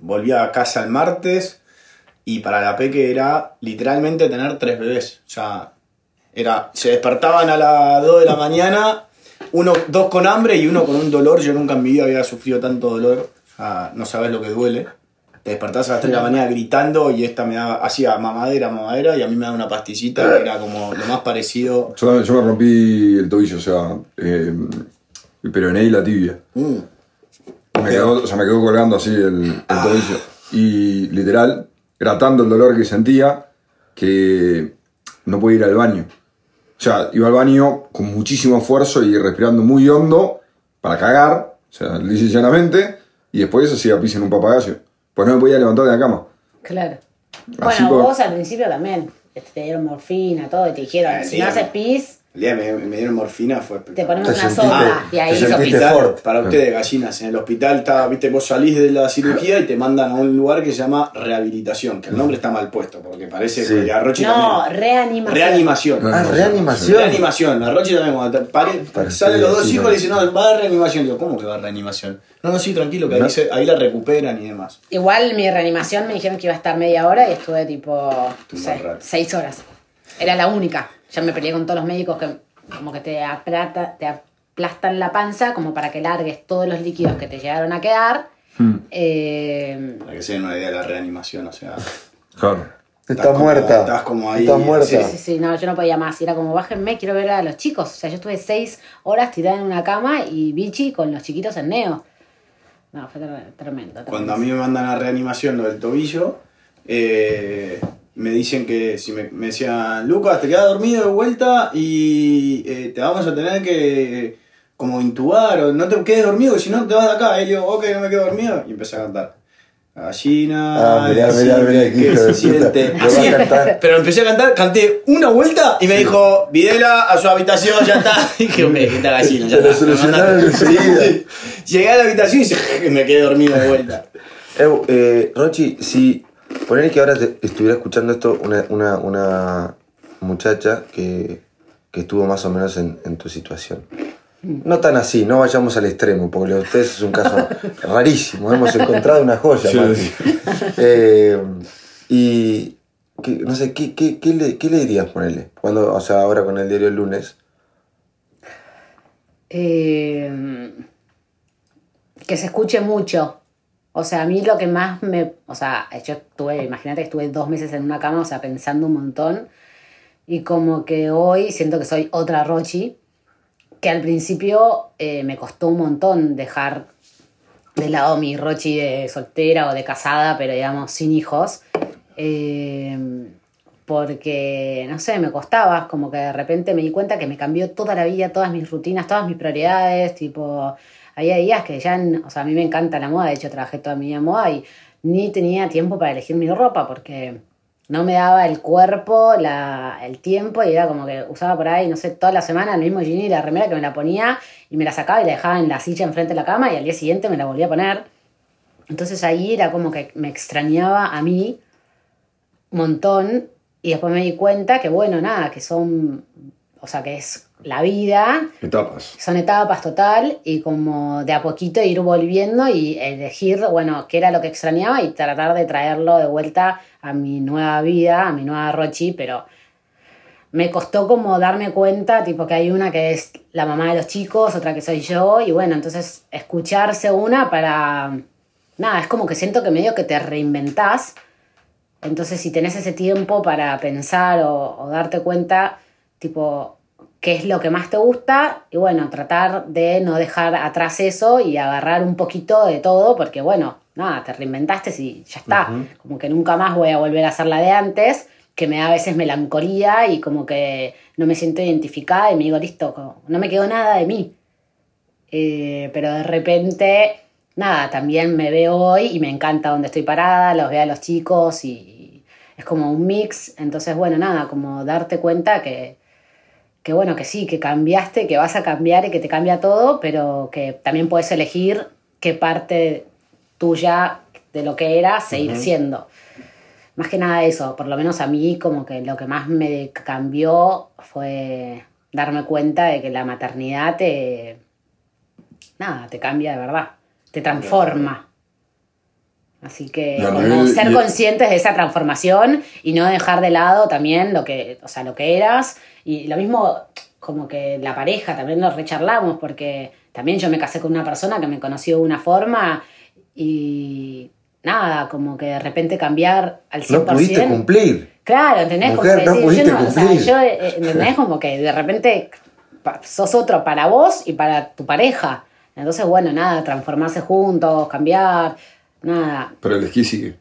volví a casa el martes y para la peque era literalmente tener tres bebés. O sea, era, se despertaban a las 2 de la mañana, uno, dos con hambre y uno con un dolor. Yo nunca en mi vida había sufrido tanto dolor. O sea, no sabes lo que duele. Te despertás a las 3 de la mañana gritando y esta me daba, hacía mamadera, mamadera y a mí me daba una pastillita que era como lo más parecido. Yo, me rompí el tobillo, o sea, eh, el peroné y la tibia. Mm. Me quedó, o sea, me quedó colgando así el, el Ah. tobillo. Y literal, era tanto el dolor que sentía que no podía ir al baño. O sea, iba al baño con muchísimo esfuerzo y respirando muy hondo para cagar, o sea, lisa y llanamente, y después hacía pis en un papagayo. Pues no me podía levantar de la cama. Claro. Así Bueno, vos al principio también. Te dieron morfina, todo, y te dijeron, Ah, si no haces pis, El día que me, me dieron morfina fue te ponemos una sentiste- sonda. Y ahí hizo hospital, para ustedes, gallinas, en el hospital está, viste, vos salís de la cirugía y te mandan a un lugar que se llama rehabilitación, que el nombre está mal puesto, porque parece Sí. que a Rochi No, también. reanimación. Reanimación. Ah, reanimación. Reanimación. A Rochi también, cuando te pare- Parece salen los dos hijos y dicen, no, va a reanimación. Digo, ¿cómo que va a reanimación? No, no, sí, tranquilo, que ahí, No. se- ahí la recuperan y demás. Igual mi reanimación me dijeron que iba a estar media hora y estuve tipo seis horas. Era la única. Ya me peleé con todos los médicos que como que te, aplata, te aplastan la panza como para que largues todos los líquidos que te llegaron a quedar. Eh, Para que se den una idea de la reanimación, o sea. Claro. Está como- muerta. estás como ahí, Está muerta. sí, sí, sí, no, yo no podía más. Y era como, bájenme, quiero ver a los chicos. O sea, yo estuve seis horas tirada en una cama y bichi con los chiquitos en neo. No, fue tre- tremendo. Cuando a mí me mandan a reanimación lo del tobillo, eh, me dicen que si me, me decían, Lucas, te quedas dormido de vuelta y eh, te vamos a tener que como intubar o no te quedes dormido, si no te vas de acá. Y yo, ok, no me quedo dormido. Y empecé a cantar. La gallina. Ah, mirá, mirá, mirá, que se siente. Así, pero empecé a cantar, canté una vuelta y me dijo, Videla a su habitación, ya está. Y dije, me esta gallina, ya está. me solucionaron mandaste". enseguida. Llegué a la habitación y me quedé dormido de vuelta. Eu, eh, Rochi, si poner que ahora te estuviera escuchando esto una, una, una muchacha que, que estuvo más o menos en, en tu situación. No tan así, no vayamos al extremo, porque lo de ustedes es un caso rarísimo. Hemos encontrado una joya, Sí. Eh, y que- no sé, ¿qué, qué, qué le, qué le dirías ponerle? Cuando, o sea, ahora con el diario el lunes. Eh, que se escuche mucho. O sea, a mí lo que más me... O sea, yo estuve, imagínate que estuve dos meses en una cama, o sea, pensando un montón. Y como que hoy siento que soy otra Rochi, que al principio eh, me costó un montón dejar de lado mi Rochi de soltera o de casada, pero digamos sin hijos. Eh, porque, no sé, me costaba, como que de repente me di cuenta que me cambió toda la vida, todas mis rutinas, todas mis prioridades, tipo, había días que ya, o sea, a mí me encanta la moda, de hecho trabajé toda mi vida en moda y ni tenía tiempo para elegir mi ropa porque no me daba el cuerpo, la, el tiempo y era como que usaba por ahí, no sé, toda la semana el mismo jean y la remera que me la ponía y me la sacaba y la dejaba en la silla enfrente de la cama y al día siguiente me la volvía a poner. Entonces ahí era como que me extrañaba a mí un montón y después me di cuenta que bueno, nada, que son, o sea, que es la vida, Etapas. son etapas total y como de a poquito ir volviendo y elegir, bueno, qué era lo que extrañaba y tratar de traerlo de vuelta a mi nueva vida, a mi nueva Rochi, pero me costó como darme cuenta, tipo que hay una que es la mamá de los chicos, otra que soy yo y bueno, entonces escucharse una para... Nada, es como que siento que medio que te reinventás entonces, si tenés ese tiempo para pensar o, o darte cuenta, tipo, qué es lo que más te gusta, y bueno, tratar de no dejar atrás eso y agarrar un poquito de todo, porque bueno, nada, te reinventaste y ya está. Como que nunca más voy a volver a hacer la de antes, que me da a veces melancolía y como que no me siento identificada y me digo, listo, no me quedó nada de mí. Eh, pero de repente nada, también me veo hoy y me encanta donde estoy parada, los veo a los chicos y es como un mix. Entonces, bueno, nada, como darte cuenta que, que bueno, que sí, que cambiaste, que vas a cambiar y que te cambia todo, pero que también puedes elegir qué parte tuya de lo que era seguir siendo. Más que nada eso, por lo menos a mí como que lo que más me cambió fue darme cuenta de que la maternidad te... Nada, te cambia de verdad, te transforma. Así que como ser y- conscientes de esa transformación y no dejar de lado también lo que, o sea, lo que eras. Y lo mismo como que la pareja, también lo recharlamos, porque también yo me casé con una persona que me conoció de una forma y nada, como que de repente cambiar al 100%. No pudiste cumplir. Claro, ¿entendés? Mujer, como que no sí, pudiste yo no, o sea, cumplir. yo, ¿entendés? Como que de repente sos otro para vos y para tu pareja. Entonces, bueno, nada, transformarse juntos, cambiar, nada. Pero el esquí sigue.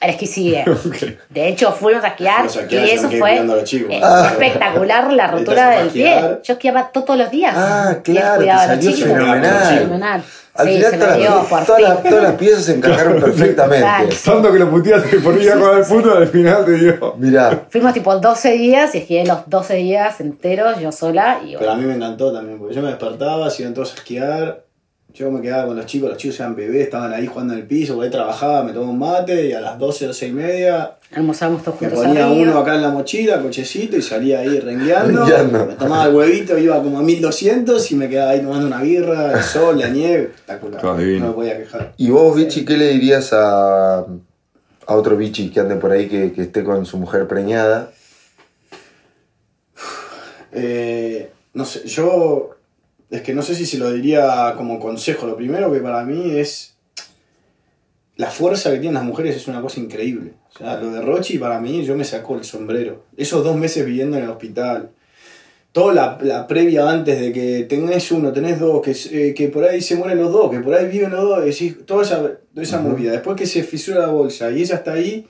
El esquí sigue. De hecho, fuimos a esquiar Fuimos a esquiar, y eso fue cuidando a los chicos. eh, Ah. espectacular la rotura del pie. Yo esquiaba to- todos los días. Ah, claro, te salió fenomenal. Fenomenal. Al sí, final se me todas, dio, las- por todas las- todas las piezas se encajaron perfectamente. Tanto que lo puteaste por ir a jugar al fútbol, al final te dio. Mirá, Fuimos tipo 12 días y esquié los 12 días enteros yo sola. Y Pero a mí me encantó también, porque yo me despertaba, iban todos a esquiar. Yo me quedaba con los chicos, los chicos eran bebés, estaban ahí jugando en el piso, por ahí trabajaba, me tomaba un mate y a las 12, 12 y media almorzamos todos me juntos ponía arriba. uno acá en la mochila, cochecito, y salía ahí rengueando. Rengueando. Me tomaba el huevito, iba como a 1200 y me quedaba ahí tomando una birra, el sol, la nieve, espectacular. No me podía quejar. ¿y vos, Vichy, qué le dirías a, a otro Vichy que ande por ahí que, que esté con su mujer preñada? Eh, no sé, yo es que no sé si se lo diría como consejo. Lo primero que para mí es la fuerza que tienen las mujeres es una cosa increíble. O sea, lo de Rochi para mí yo me sacó el sombrero. Esos dos meses viviendo en el hospital. Toda la, la previa antes de que tenés uno, tenés dos, que, eh, que por ahí se mueren los dos, que por ahí viven los dos, decís, toda esa, toda esa movida. Después que se fisura la bolsa y ella está ahí,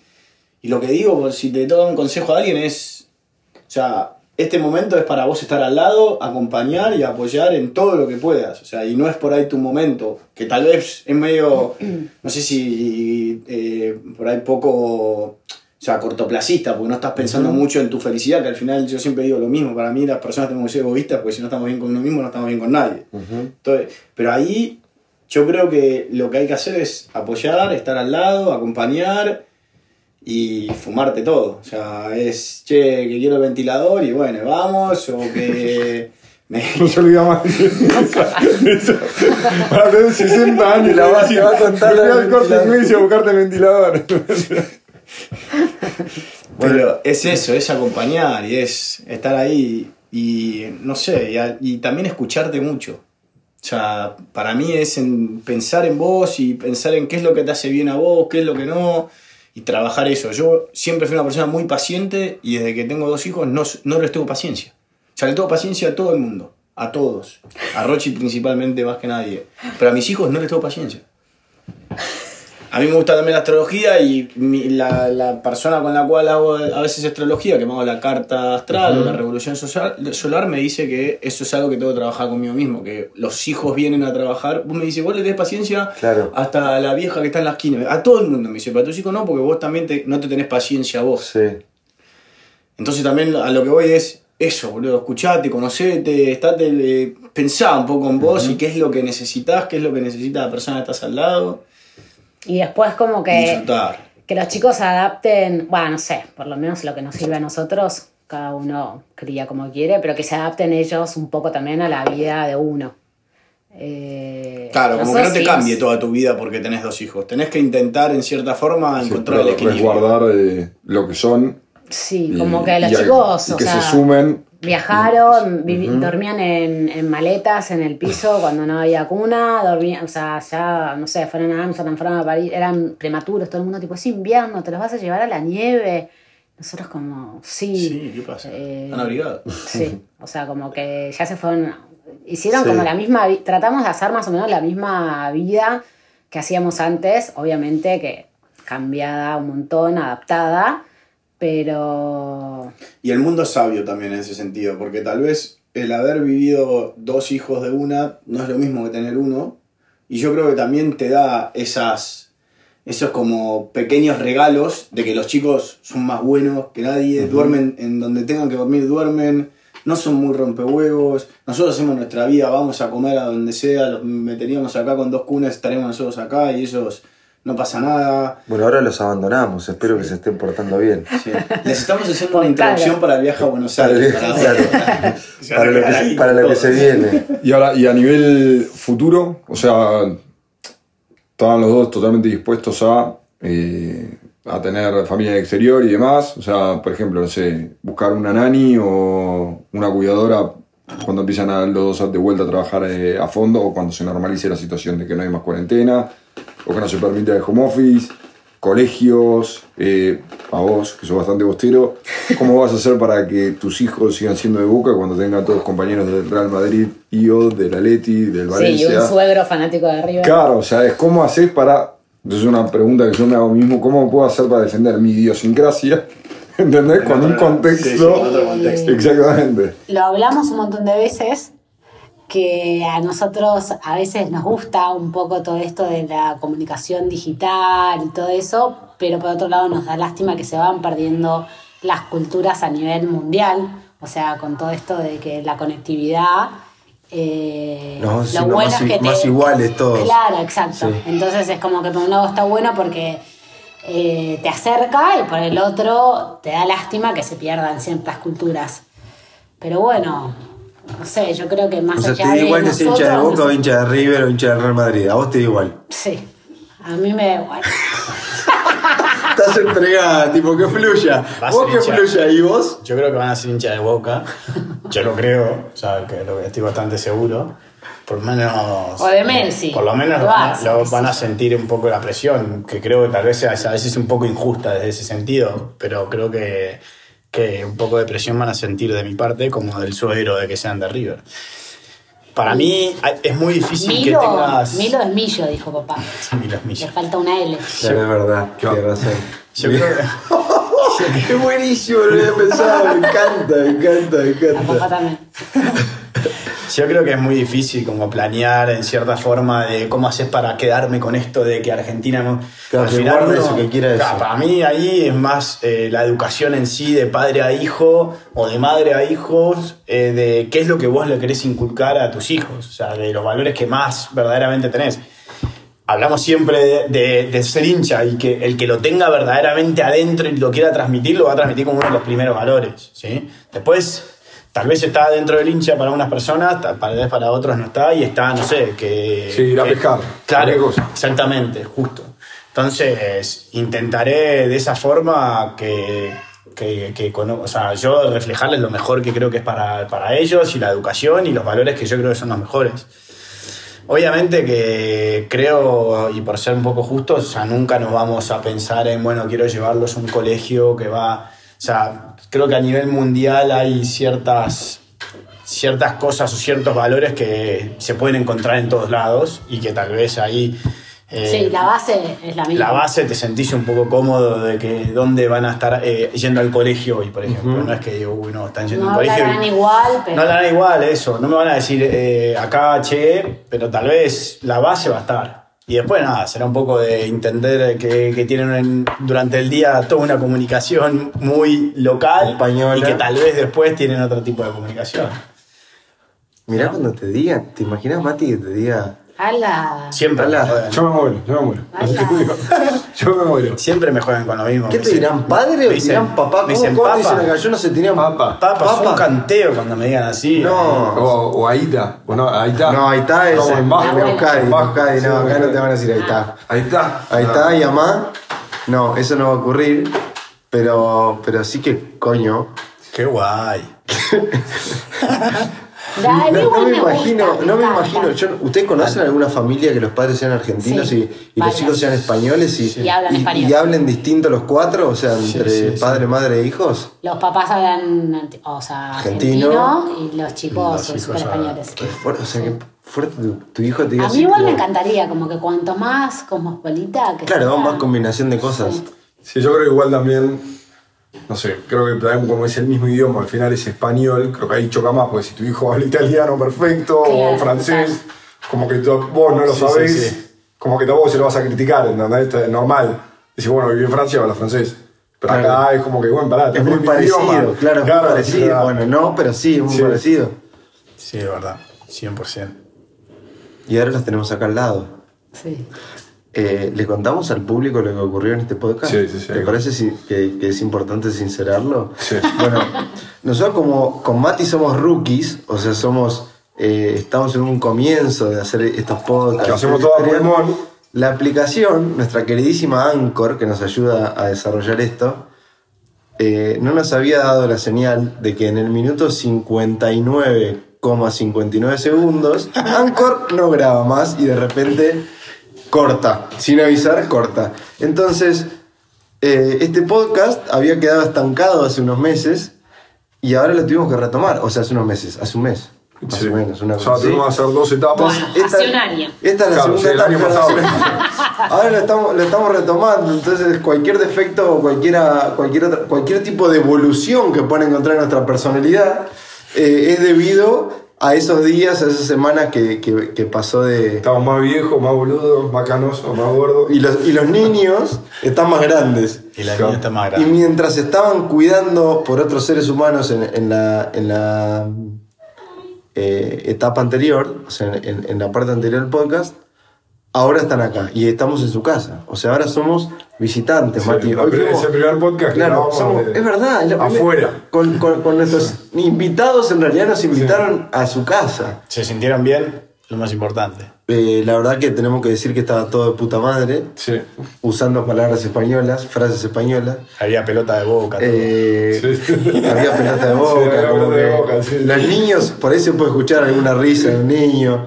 y lo que digo, si te doy un consejo a alguien es, o sea, este momento es para vos estar al lado, acompañar y apoyar en todo lo que puedas. O sea, y no es por ahí tu momento, que tal vez es medio, no sé si eh, por ahí poco, o sea, cortoplacista, porque no estás pensando mucho en tu felicidad, que al final yo siempre digo lo mismo, para mí las personas tenemos que ser egoístas, porque si no estamos bien con uno mismo, no estamos bien con nadie. Entonces, pero ahí yo creo que lo que hay que hacer es apoyar, estar al lado, acompañar y fumarte todo. O sea, es, che, que quiero el ventilador y bueno, vamos, o que... me- No se olvida más. de eso. Para tener 60 años. La va- te va a contar la al corte inglés a buscarte el ventilador. Pero es eso, es acompañar y es estar ahí y no sé, y, a- y también escucharte mucho. O sea, para mí es en pensar en vos y pensar en qué es lo que te hace bien a vos, qué es lo que no, y trabajar eso. Yo siempre fui una persona muy paciente y desde que tengo dos hijos no, no les tengo paciencia. O sea, le tengo paciencia a todo el mundo, a todos. A Rochi principalmente más que nadie. Pero a mis hijos no les tengo paciencia. A mí me gusta también la astrología y mi- la, la persona con la cual hago a veces astrología, que me hago la carta astral o la revolución solar, me dice que eso es algo que tengo que trabajar conmigo mismo, que los hijos vienen a trabajar. Vos me dices, vos le tenés paciencia Claro. hasta la vieja que está en la esquina. A todo el mundo me dice, pero a tus hijos no, porque vos también te- no te tenés paciencia vos. Sí. Entonces también a lo que voy es eso, boludo, escuchate, conocete, estate, eh, pensá un poco en vos y qué es lo que necesitas, qué es lo que necesita la persona que estás al lado Y después como que, disfrutar. que los chicos se adapten, bueno, no sé, por lo menos lo que nos sirve a nosotros, cada uno cría como quiere, pero que se adapten ellos un poco también a la vida de uno. Eh, Claro, como que no te sí cambie toda tu vida porque tenés dos hijos. Tenés que intentar en cierta forma encontrar el equilibrio. resguardar eh, lo que son. Sí, y- como que los y- chicos, y o que sea, se sumen. Viajaron, vivi- dormían en, en maletas en el piso cuando no había cuna, dormían, o sea, ya, no sé, fueron a Amsterdam, fueron a París, eran prematuros, todo el mundo tipo, es invierno, te los vas a llevar a la nieve. Nosotros como, sí. Sí, ¿qué pasa? Eh. Sí, o sea, como que ya se fueron, hicieron Sí. como la misma, tratamos de hacer más o menos la misma vida que hacíamos antes, obviamente que cambiada un montón, adaptada, pero Y el mundo es sabio también en ese sentido, porque tal vez el haber vivido dos hijos de una no es lo mismo que tener uno, Y yo creo que también te da esas, esos como pequeños regalos de que los chicos son más buenos que nadie, duermen en donde tengan que dormir, duermen, no son muy rompehuevos, nosotros hacemos nuestra vida, vamos a comer a donde sea, los meteríamos acá con dos cunas, estaremos nosotros acá y ellos no pasa nada. Bueno, ahora los abandonamos, espero que se estén portando bien. Sí. Les estamos haciendo una introducción para el viaje a Buenos Aires. para- claro, lo que, ahí para lo que todos. se viene. Y ahora, y a nivel futuro, o sea, estaban los dos totalmente dispuestos a, eh, a tener familia en el exterior y demás. O sea, por ejemplo, no sé, buscar una nani o una cuidadora cuando empiezan a los dos de vuelta a trabajar eh, a fondo o cuando se normalice la situación de que no hay más cuarentena o que no se permite el home office, colegios, eh, a vos, que sos bastante bostero, ¿cómo vas a hacer para que tus hijos sigan siendo de Boca cuando tengan todos compañeros del Real Madrid, yo, del Atleti, del Sí, y Valencia? un suegro fanático de River. Claro, o sea, es cómo haces para. Entonces, es una pregunta que yo me hago mismo: ¿cómo puedo hacer para defender mi idiosincrasia? ¿Entendés? Con un contexto. Sí, sí, con otro contexto. Exactamente. Lo hablamos un montón de veces, que a nosotros a veces nos gusta un poco todo esto de la comunicación digital y todo eso, pero por otro lado nos da lástima que se van perdiendo las culturas a nivel mundial, o sea, con todo esto de que la conectividad... eh, Nos vamos haciendo más i- te- más iguales todos. Claro, exacto. Sí. Entonces es como que por un lado está bueno porque eh, te acerca y por el otro te da lástima que se pierdan ciertas culturas. Pero bueno, no sé, yo creo que más O sea, allá te da de igual que sea hincha de Boca o hincha de River o hincha de Real Madrid. A vos te da igual. Sí, a mí me da igual. Estás entregada, tipo que fluya. Va a Vos ser que hincha. fluya y vos. Yo creo que van a ser hincha de Boca. Yo lo creo, o sea, que lo estoy bastante seguro. Por lo menos. O de Messi. Por lo menos lo, van a, Barça, lo qué sé van a sentir un poco la presión, que creo que tal vez sea a veces un poco injusta desde ese sentido, pero creo que, que un poco de presión van a sentir de mi parte, como del suegro de que sean de River. Para mí es muy difícil Milo, que tengas. Milo es Millo, dijo papá. Milo es Le Millo. falta una L. Claro, es verdad. Tienes razón. Yo creo que. Es buenísimo, no lo había pensado. Me encanta, me encanta, me A papá encanta. también. Yo creo que es muy difícil como planear en cierta forma de cómo haces para quedarme con esto de que Argentina no... Claro, que guarde eso, que quiera Claro, eso. Para mí ahí es más eh, la educación en sí de padre a hijo o de madre a hijos, eh, de qué es lo que vos le querés inculcar a tus hijos, o sea, de los valores que más verdaderamente tenés. Hablamos siempre de, de- de ser hincha y que el que lo tenga verdaderamente adentro y lo quiera transmitir, lo va a transmitir como uno de los primeros valores. ¿sí? Después, tal vez está dentro del hincha para unas personas, tal vez para otros no está y está, no sé, que... Sí, ir a que- pescar, Claro, exactamente, justo. Entonces, intentaré de esa forma que, que, que o sea, yo reflejarles lo mejor que creo que es para, para ellos y la educación y los valores que yo creo que son los mejores. Obviamente que creo, y por ser un poco justos, o sea, nunca nos vamos a pensar en, bueno, quiero llevarlos a un colegio que va... O sea, creo que a nivel mundial hay ciertas, ciertas cosas o ciertos valores que se pueden encontrar en todos lados y que tal vez ahí... eh, Sí, la base es la misma. la base te sentís un poco cómodo de que dónde van a estar eh, yendo al colegio hoy, por ejemplo. No es que digo, uy, no, están yendo No al colegio. hablarán y- igual, pero... no hablarán igual, eso. No me van a decir eh, acá, che, pero tal vez la base va a estar. Y después nada, será un poco de entender que, que tienen en- durante el día toda una comunicación muy local Española. y que tal vez después tienen otro tipo de comunicación. Mirá cuando te digan, ¿te imaginas, Mati, que te diga. Ala. Siempre, joden. Yo me muero, yo me muero. Ala. Yo me muero. siempre me juegan con lo mismo. ¿Qué Me te dicen- dirán, padre o me te dicen- dirán papá? me ¿Cómo, dicen papa. dicen acá? Yo no sé, te dirán Papa. Papa, es un canteo cuando me digan así. No. O, o ahí está. Bueno, ahí está. No, ahí está, es en, en bajo. en Euskadi, no, acá no te van a decir ahí está. Ahí está. Ahí está, y amá. No, eso no va a ocurrir, pero, pero sí que coño. Qué guay. Dale, No, me me gusta, imagino, me no me encanta. imagino. Yo, ¿Ustedes conocen alguna familia que los padres sean argentinos Sí, y, y los chicos sean españoles y, Y hablan español. y hablen distinto los cuatro? O sea, entre sí, sí. padre, madre e hijos. Los papás hablan, o sea, Argentino. argentino, y los chicos Los son súper españoles. Qué fuerte, o sea, qué fuerte tu, tu hijo te diga A mí así, igual me encantaría, como que cuanto más cosmopolita que Claro, sea. más combinación de cosas. Sí, yo creo que igual también, no sé, creo que también como es el mismo idioma, al final es español, creo que ahí choca más, porque si tu hijo habla italiano perfecto, Claro, o francés, como que to- vos no lo Sí, sabés, sí. como que tampoco se lo vas a criticar, ¿entendés? Esto es normal. Decís, bueno, viví en Francia, habla francés. Pero acá es como que, bueno, pará, Es muy parecido, idioma. claro, es muy parecido. claro. Bueno, no, pero sí, es muy Sí. parecido. Sí, de verdad, 100%. Y ahora las tenemos acá al lado. Sí. Eh, ¿Le contamos al público lo que ocurrió en este podcast? Sí, sí, sí. ¿Te parece que, que es importante sincerarlo? Sí. Bueno, nosotros como con Mati somos rookies, o sea, somos eh, estamos en un comienzo de hacer estos podcasts. Que hacemos todo. La aplicación, nuestra queridísima Anchor, que nos ayuda a desarrollar esto, eh, no nos había dado la señal de que en el minuto 59,59 segundos, Anchor no graba más y de repente corta, sin avisar, corta. Entonces, eh, este podcast había quedado estancado hace unos meses y ahora lo tuvimos que retomar, o sea, hace unos meses, hace un mes, más Sí. o menos. Una o sea, cosa así. tuvimos que hacer dos etapas. Bueno. Hace un año. Esta es la Claro, segunda sí, el año etapa. pasado. Ahora lo estamos, lo estamos retomando, entonces cualquier defecto o cualquiera, cualquier, cualquier tipo de evolución que pueda encontrar en nuestra personalidad eh, es debido a esos días, a esas semanas que, que- que pasó de... Estamos más viejos, más boludos, más canosos, más gordos. Y los, y los niños están más grandes. Y la niña está más Y grande. mientras estaban cuidando por otros seres humanos en, en la, en la eh, etapa anterior, o sea, en, en la parte anterior del podcast, ahora están acá y estamos en su casa. O sea, ahora somos visitantes, Sí, Mati. Hoy fuimos- es el primer podcast que Claro, somos- de- es verdad. es afuera. Con, con- con nuestros invitados, en realidad nos invitaron a su casa. ¿Se sintieron bien? Lo más importante. Eh, la verdad que tenemos que decir que estaba todo de puta madre, Sí. usando palabras españolas, frases españolas. Había pelota de boca. Eh, Sí. Había pelota de boca. Sí, había como pelota de boca, sí. Los niños, por ahí se puede escuchar alguna risa de un niño.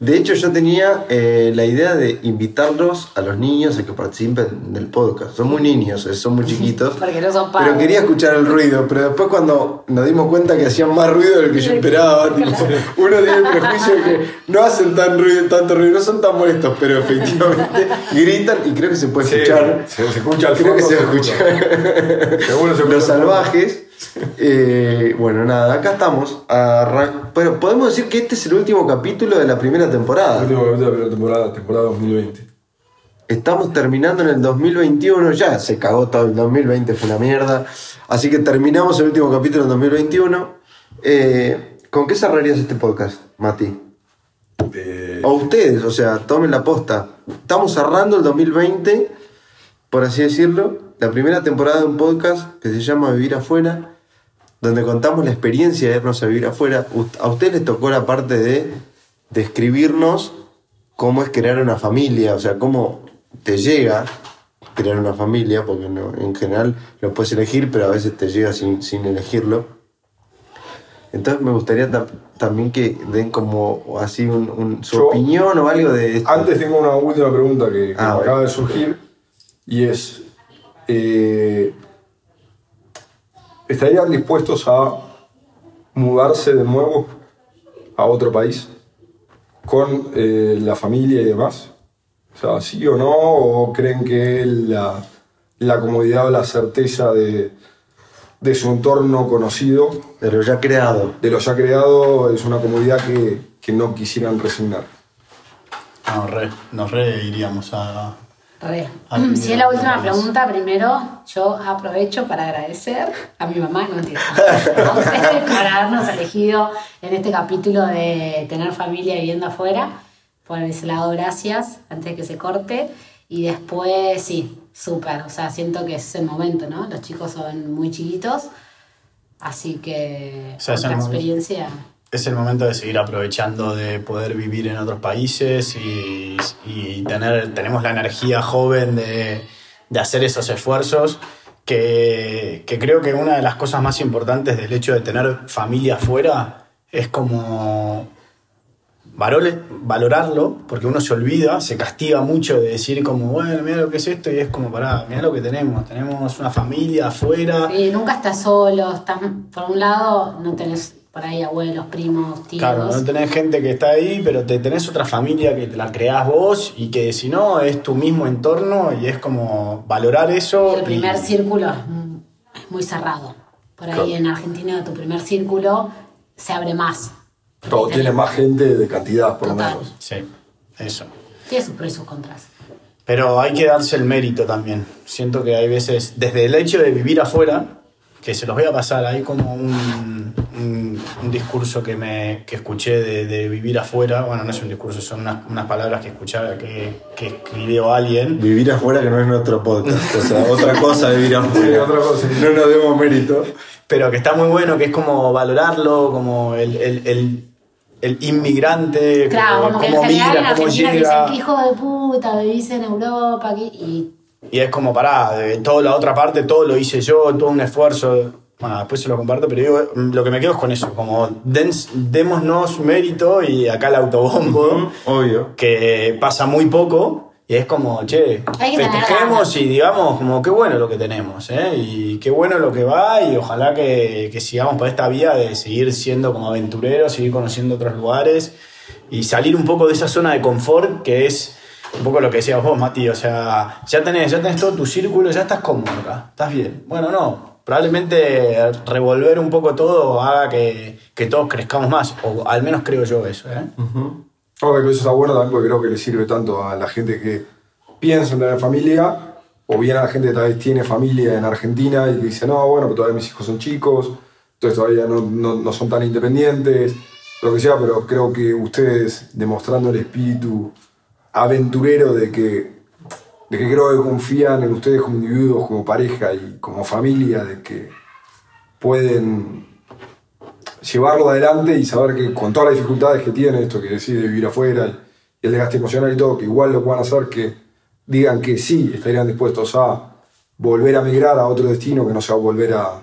De hecho, yo tenía eh, la idea de invitarlos a los niños a que participen del podcast. Son muy niños, eh, son muy chiquitos. Porque no son Pero padres. quería escuchar el ruido. Pero después, cuando nos dimos cuenta que hacían más ruido del que yo esperaba, tipo, uno tiene el prejuicio de que no hacen tan ruido, tanto ruido, no son tan molestos, pero efectivamente gritan y creo que se puede Sí, escuchar. se, se escucha al Creo que fondo, se escucha. Seguro se escucha. Los salvajes. Eh, bueno, nada, acá estamos. Arran- Pero podemos decir que este es el último capítulo de la primera temporada. Último capítulo de la primera temporada, temporada 2020. Estamos terminando en el 2021, ya se cagó todo el 2020, fue una mierda. Así que terminamos el último capítulo en 2021. Eh, ¿Con qué cerrarías este podcast, Mati? De- O ustedes, o sea, tomen la posta. Estamos cerrando el 2020, por así decirlo, la primera temporada de un podcast que se llama Vivir afuera, donde contamos la experiencia de irnos a vivir afuera. A ustedes les tocó la parte de describirnos cómo es crear una familia, o sea, cómo te llega crear una familia, porque no- en general lo puedes elegir, pero a veces te llega sin, sin elegirlo. Entonces me gustaría tam- también que den como así un- un- su Yo- opinión o algo de esto. Antes tengo una última pregunta que, que Ah, me acaba de surgir y es, eh, ¿estarían dispuestos a mudarse de nuevo a otro país con eh, la familia y demás? O sea, ¿sí o no? ¿O creen que la, la comodidad o la certeza de, de su entorno conocido, de lo ya creado. de lo ya creado, es una comodidad que, que no quisieran resignar? No, re, nos re iríamos a. Re. Mira, Si es la última pregunta, primero yo aprovecho para agradecer a mi mamá, no entiendo, a ustedes por habernos elegido en este capítulo de tener familia viviendo afuera. Por ese lado, gracias, antes de que se corte. Y después, sí, súper, o sea, siento que es el momento, ¿no? Los chicos son muy chiquitos, así que sea, es Es el momento de seguir aprovechando de poder vivir en otros países y, y tener, tenemos la energía joven de, de hacer esos esfuerzos. Que, que creo que una de las cosas más importantes del hecho de tener familia afuera es como valorarlo, porque uno se olvida, se castiga mucho de decir como, bueno, mira lo que es esto, y es como, pará, mira lo que tenemos, tenemos una familia afuera. Sí, nunca estás solo, estás, por un lado no tenés por ahí abuelos, primos, tíos. Claro, no tenés gente que está ahí, pero te tenés otra familia que te la creás vos y que si no es tu mismo entorno y es como valorar eso. El primer y- círculo es muy cerrado. Por ahí Claro. en Argentina tu primer círculo se abre más. Todo tiene más gente de cantidad, por lo menos. Sí, eso. Tiene sus pros y sus contras. Pero hay que darse el mérito también. Siento que hay veces, desde el hecho de vivir afuera, que se los voy a pasar, hay como un, un- discurso que, me, que escuché de, de vivir afuera. Bueno, no es un discurso, son unas, unas palabras que escuchaba, que, que escribió alguien. Vivir afuera que no es nuestro podcast. O sea, otra cosa de vivir afuera. Sí, otra cosa. No nos demos mérito. pero que está muy bueno, que es como valorarlo, como el, el, el, el inmigrante, Claro, como que en cómo general en migra, cómo llega. dicen que hijo de puta, vivís en Europa aquí", y Y es como, pará, de toda la otra parte, todo lo hice yo, todo un esfuerzo. Bueno, después se lo comparto, pero digo, lo que me quedo es con eso, como dens- démonos mérito y acá el autobombo, Obvio. que pasa muy poco, y es como, che, festejemos y digamos, como qué bueno lo que tenemos, ¿eh? Y qué bueno lo que va, y ojalá que, que sigamos por esta vía de seguir siendo como aventureros, seguir conociendo otros lugares y salir un poco de esa zona de confort que es un poco lo que decías vos, Mati, o sea, ya tenés, ya tenés todo tu círculo, ya estás cómodo acá, estás bien. Bueno, no, probablemente revolver un poco todo haga que, que todos crezcamos más, o al menos creo yo eso, ¿eh? Ahora que eso está bueno también porque creo que le sirve tanto a la gente que piensa en tener familia, o bien a la gente que tal vez tiene familia en Argentina y que dice, no, bueno, pero todavía mis hijos son chicos, entonces todavía no, no- no son tan independientes, lo que sea, pero creo que ustedes demostrando el espíritu aventurero de que, de que creo que confían en ustedes como individuos, como pareja y como familia, de que pueden llevarlo adelante y saber que con todas las dificultades que tiene esto que decide vivir afuera y, el desgaste emocional y todo, que igual lo puedan hacer, que digan que sí, estarían dispuestos a volver a migrar a otro destino, que no sea volver a,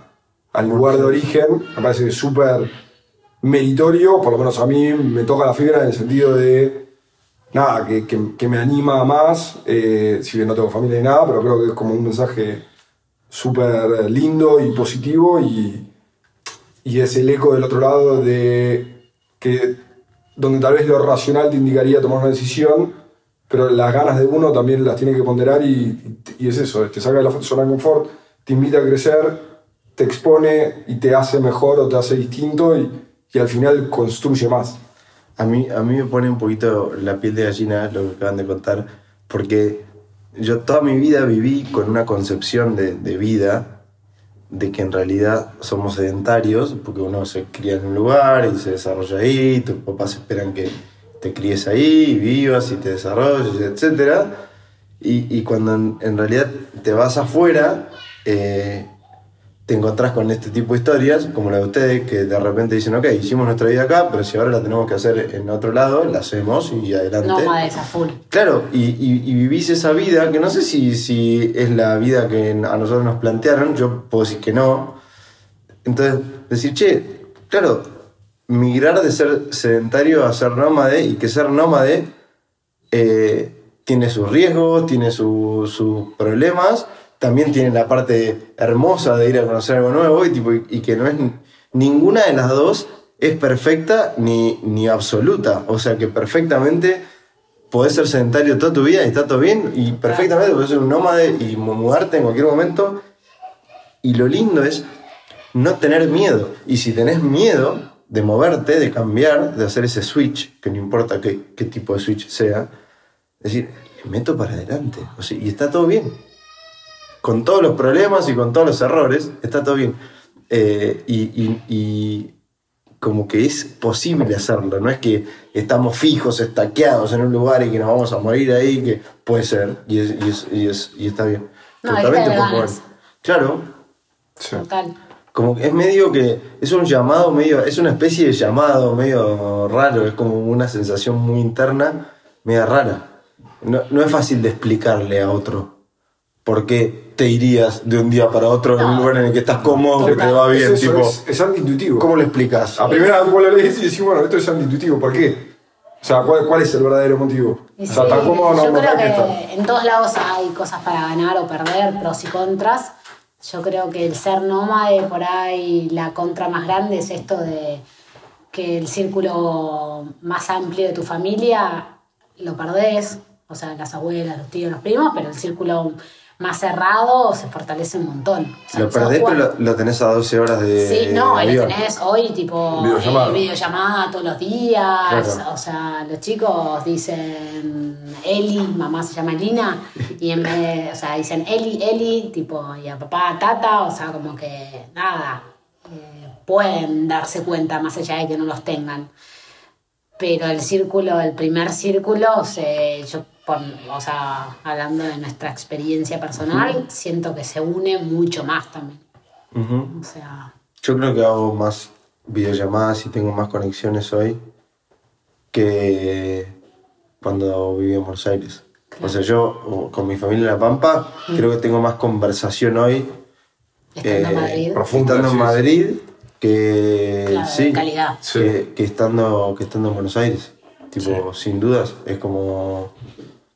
al lugar de origen, me parece súper meritorio, por lo menos a mí me toca la fibra en el sentido de, nada, que, que- me anima más, eh, si bien no tengo familia ni nada, pero creo que es como un mensaje súper lindo y positivo y, y es el eco del otro lado de que donde tal vez lo racional te indicaría tomar una decisión, pero las ganas de uno también las tiene que ponderar y, y es eso, te saca de la zona de confort, te invita a crecer, te expone y te hace mejor o te hace distinto y, y al final construye más. A mí, a mí me pone un poquito la piel de gallina lo que acaban de contar, porque yo toda mi vida viví con una concepción de, de vida de que en realidad somos sedentarios, porque uno se cría en un lugar y se desarrolla ahí, tus papás esperan que te críes ahí, vivas y te desarrolles, etc. Y, y cuando en, en realidad te vas afuera, eh, te encontrás con este tipo de historias, como la de ustedes, que de repente dicen, ok, hicimos nuestra vida acá, pero si ahora la tenemos que hacer en otro lado, la hacemos y adelante. nómades a full. Claro, y, y- y vivís esa vida, que no sé si, si es la vida que a nosotros nos plantearon, yo puedo decir que no. Entonces, decir, che, claro, migrar de ser sedentario a ser nómade y que ser nómade eh, tiene sus riesgos, tiene su- sus problemas, también tiene la parte hermosa de ir a conocer algo nuevo y, tipo, y, y que no es ninguna de las dos es perfecta ni, ni absoluta. O sea que perfectamente podés ser sedentario toda tu vida y está todo bien y perfectamente podés ser un nómade y mu- mudarte en cualquier momento. Y lo lindo es no tener miedo. Y si tenés miedo de moverte, de cambiar, de hacer ese switch, que no importa qué, qué tipo de switch sea, decir, le meto para adelante. O sea, y está todo bien. Con todos los problemas y con todos los errores, está todo bien. Eh, y, y- y como que es posible hacerlo, no es que estamos fijos, estaqueados en un lugar y que nos vamos a morir ahí, que puede ser, y, es, y, es- y es- y está bien. No, jugar. Claro, Sí. Total. como que es medio que es un llamado medio es una especie de llamado medio raro es como una sensación muy interna media rara no, no es fácil de explicarle a otro por qué te irías de un día para otro en un lugar en el que estás cómodo que te va bien Es eso, tipo es, es antiintuitivo. cómo le explicas A primera vez vos lo lees y decís, bueno, esto es antiintuitivo, ¿por qué? O sea, ¿cuál, cuál es el verdadero motivo? Y O sea, sí, tan cómodo no, yo no creo que en todos lados hay cosas para ganar o perder, pros y contras. Yo creo que el ser nómade, por ahí la contra más grande es esto de que el círculo más amplio de tu familia lo perdés, o sea, las abuelas, los tíos, los primos, pero el círculo más cerrado se fortalece un montón. O sea, Lo perdés, pero lo, lo tenés a 12 horas de. Sí, no, ahí lo tenés hoy tipo Videollamada. eh, videollamada todos los días. Claro. O sea, los chicos dicen Eli, mamá se llama Lina, y en vez de, o sea, dicen Eli, Eli, tipo, y a papá Tata, o sea, como que nada, eh, pueden darse cuenta más allá de que no los tengan. Pero el círculo, el primer círculo, se, yo, por, o sea, hablando de nuestra experiencia personal, siento que se une mucho más también. Ujú. O sea, Yo creo que hago más videollamadas y tengo más conexiones hoy que cuando vivía en Buenos Aires. O sea, yo con mi familia en La Pampa creo que tengo más conversación hoy estando en eh, Madrid. profunda, estando en. Madrid que Claro, sí, calidad. que, que estando que estando en Buenos Aires. Tipo, sin dudas, es como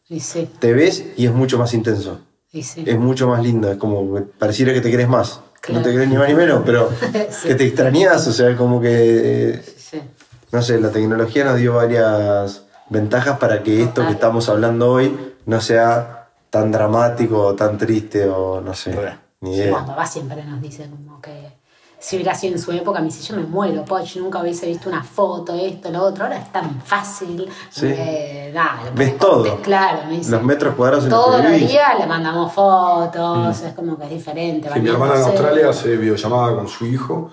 Y sí, te ves y es mucho más intenso. sí. Es mucho más lindo, es como pareciera que te querés más. Claro. No te querés ni más ni menos, pero Sí. que te extrañas, o sea, como que, sí. no sé, la tecnología nos dio varias ventajas para que esto que estamos hablando hoy no sea tan dramático o tan triste o no sé, ni idea. papá siempre nos dice como que si hubiera sido en su época, me dice, yo me muero, Poch, nunca hubiese visto una foto, esto, lo otro, ahora es tan fácil. Sí. Eh, nada, Ves todo. Claro, me dice. Los metros cuadrados en Todos los días le mandamos fotos, es como que es diferente. Sí, mi hermana en. Australia hace videollamada con su hijo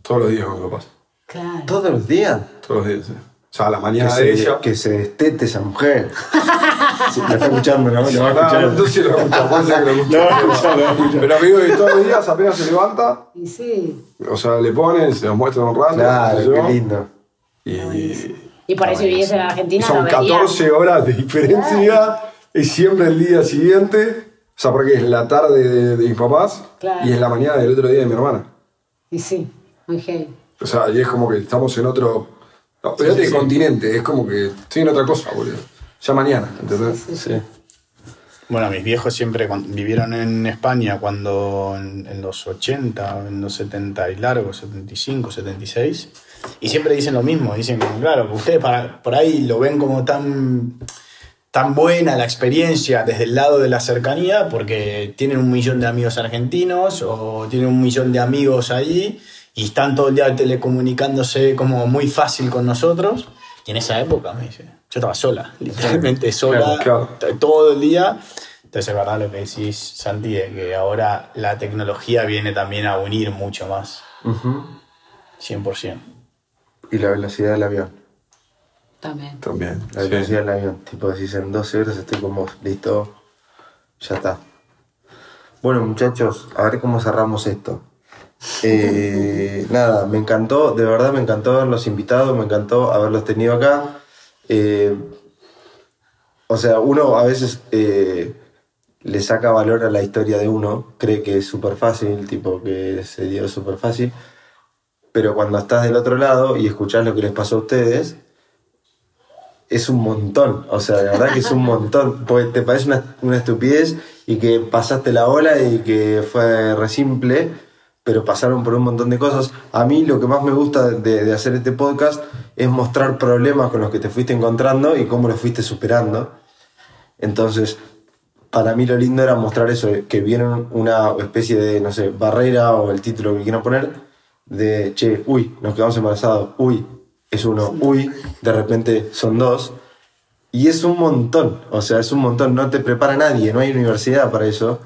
todos los días con mi papá. Claro. Todos los días. Todos los días, sí. O sea, a la Que mañana de se, ella. que se destete esa mujer. Sí, la está escuchando, ¿no? Lo va a escuchar. entonces lo que lo escuche. Lo va a escuchar, lo va a escuchar. Pero amigo, que todos los días apenas se levanta, Y sí. o sea, le ponen, se los muestra un rato. Claro, qué yo, lindo. Y, Y por eso si viviese en y Argentina, son lo vería. 14 horas de diferencia, es siempre el día siguiente. O sea, porque es la tarde de, de mis papás Claro. y es la mañana del otro día de mi hermana. Y sí, muy heavy. O sea, y es como que estamos en otro. No, pero este continente, es como que estoy en otra cosa, boludo. Ya mañana, ¿entendés? Sí. Bueno, mis viejos siempre vivieron en España cuando en, en los 80, en los 70 y largos, 75, 76. Y siempre dicen lo mismo, dicen como, claro, que ustedes para- por ahí lo ven como tan, tan buena la experiencia desde el lado de la cercanía, porque tienen un millón de amigos argentinos o tienen un millón de amigos ahí y están todo el día telecomunicándose como muy fácil con nosotros. Y en esa época, me dice, yo estaba sola, literalmente sola, Claro, t- todo el día. Entonces es verdad lo que decís, Santi, de que ahora la tecnología viene también a unir mucho más, Ujú. 100%. Y la velocidad del avión. También. También. La sí. velocidad del avión. Tipo, decís en 12 horas estoy con vos. Listo. Ya está. Bueno, muchachos, a ver cómo cerramos esto. Eh, nada, me encantó, de verdad me encantó haberlos invitado, me encantó haberlos tenido acá. Eh, o sea, uno a veces eh, le saca valor a la historia de uno, cree que es súper fácil, tipo que se dio súper fácil, pero cuando estás del otro lado y escuchás lo que les pasó a ustedes, es un montón, o sea, de verdad que es un montón, porque te parece una, una estupidez y que pasaste la ola y que fue re simple, pero pasaron por un montón de cosas. A mí lo que más me gusta de, de hacer este podcast es mostrar problemas con los que te fuiste encontrando y cómo los fuiste superando. Entonces, para mí lo lindo era mostrar eso, que vieron una especie de, no sé, barrera o el título que quieran poner, de, che, uy, nos quedamos embarazados, uy, es uno, uy, de repente son dos. Y es un montón, o sea, es un montón, no te prepara nadie, no hay universidad para eso.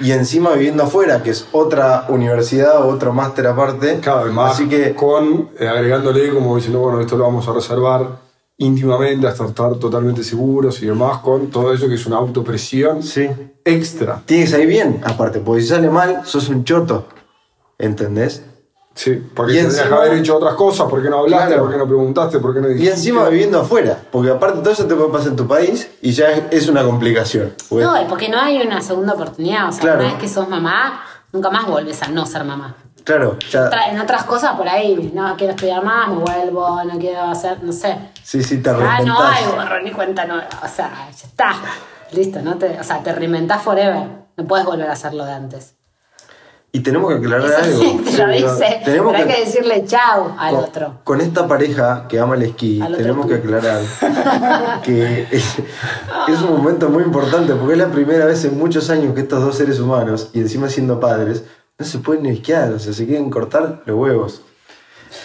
Y encima viviendo afuera, que es otra universidad o otro máster aparte. Cada vez más Así que, con eh, agregándole como diciendo, bueno, esto lo vamos a reservar íntimamente hasta estar totalmente seguros y demás, con todo eso que es una autopresión sí, extra. tienes que salir bien, aparte, porque si sale mal, sos un choto. ¿Entendés? Sí, porque Y tendrías que encima- haber hecho otras cosas, ¿por qué no hablaste? Claro. ¿Por qué no preguntaste? ¿Por qué no Y dijiste? encima viviendo afuera, porque aparte todo eso te puede pasar en tu país y ya es, es una complicación. Porque- No, y porque no hay una segunda oportunidad. O sea, Claro. una vez que sos mamá, nunca más vuelves a no ser mamá. claro, ya. Otra- en otras cosas por ahí, no quiero estudiar más, me vuelvo, no quiero hacer, no sé. Sí, sí, te Ah, reinventás. no hay borrón ni cuenta nueva. O sea, ya está. Listo, ¿no? Te, o sea, te reinventás forever. No puedes volver a hacerlo de antes. Y tenemos que aclarar Eso algo. sí, te lo Sí, no, dice. tenemos que decirle chau al con, otro. con esta pareja que ama el esquí, tenemos tú. que aclarar que es, es un momento muy importante porque es la primera vez en muchos años que estos dos seres humanos, y encima siendo padres, no se pueden esquiar, o sea, se quieren cortar los huevos.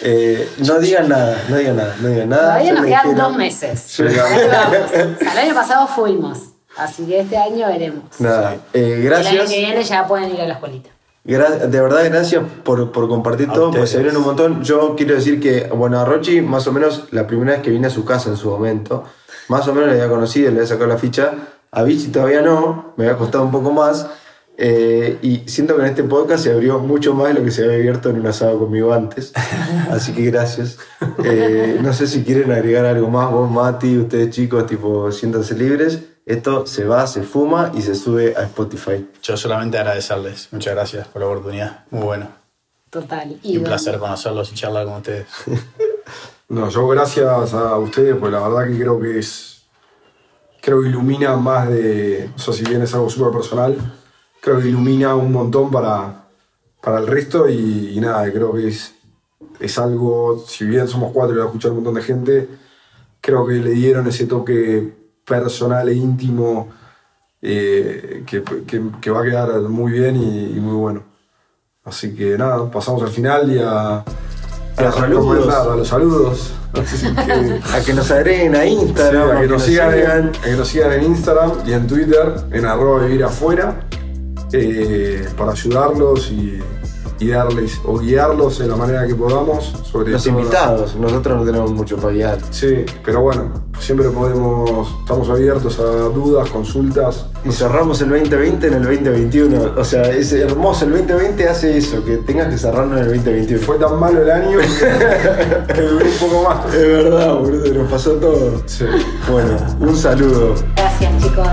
Eh, no digan nada, no digan nada, no digan nada. Todavía nos quedan dos meses. Vamos. O sea, el año pasado fuimos. Así que este año veremos. Nada, eh, El año gracias. que viene ya pueden ir a la escuelita. De verdad, gracias por, por compartir A todo, ustedes. se vieron un montón. Yo quiero decir que, bueno, a Rochi, más o menos, la primera vez que vine a su casa en su momento, más o menos le había conocido, le había sacado la ficha. A Vichy todavía no, me había costado un poco más. eh, y siento que en este podcast se abrió mucho más de lo que se había abierto en un asado conmigo antes. Así que gracias. Eh, no sé si quieren agregar algo más, vos, Mati, ustedes chicos, tipo, siéntanse libres. Esto se va, se fuma y se sube a Spotify. Yo solamente agradecerles. Muchas gracias por la oportunidad. Muy bueno. Total. Y un placer conocerlos y charlar con ustedes. No, yo gracias a ustedes, pues la verdad que creo que es. Creo que ilumina más de. O sea, si bien es algo súper personal, creo que ilumina un montón para, para el resto y, y nada, creo que es, es algo. Si bien somos cuatro y lo va a escuchar un montón de gente, creo que le dieron ese toque personal e íntimo eh, que, que- que va a quedar muy bien y, y muy bueno. Así que nada, pasamos al final y a. A los saludos. recomendar, A los saludos. Que, A que nos agreguen a sí, Instagram, a que nos sigan. a que nos sigan en Instagram y en Twitter, en arroba vivir afuera, eh, para ayudarlos y, y darles o guiarlos de la manera que podamos. Sobre Los todo- invitados, nosotros no tenemos mucho para guiar. Sí, pero bueno, siempre podemos, estamos abiertos a dudas, consultas. Y cerramos el 2020 en el 2021. O sea, es hermoso. El 2020 hace eso, que tengas que cerrarlo en el 2021. Fue tan malo el año que, que duró un poco más. Es verdad, boludo, nos pasó todo. Sí. Bueno, un saludo. Gracias, chicos.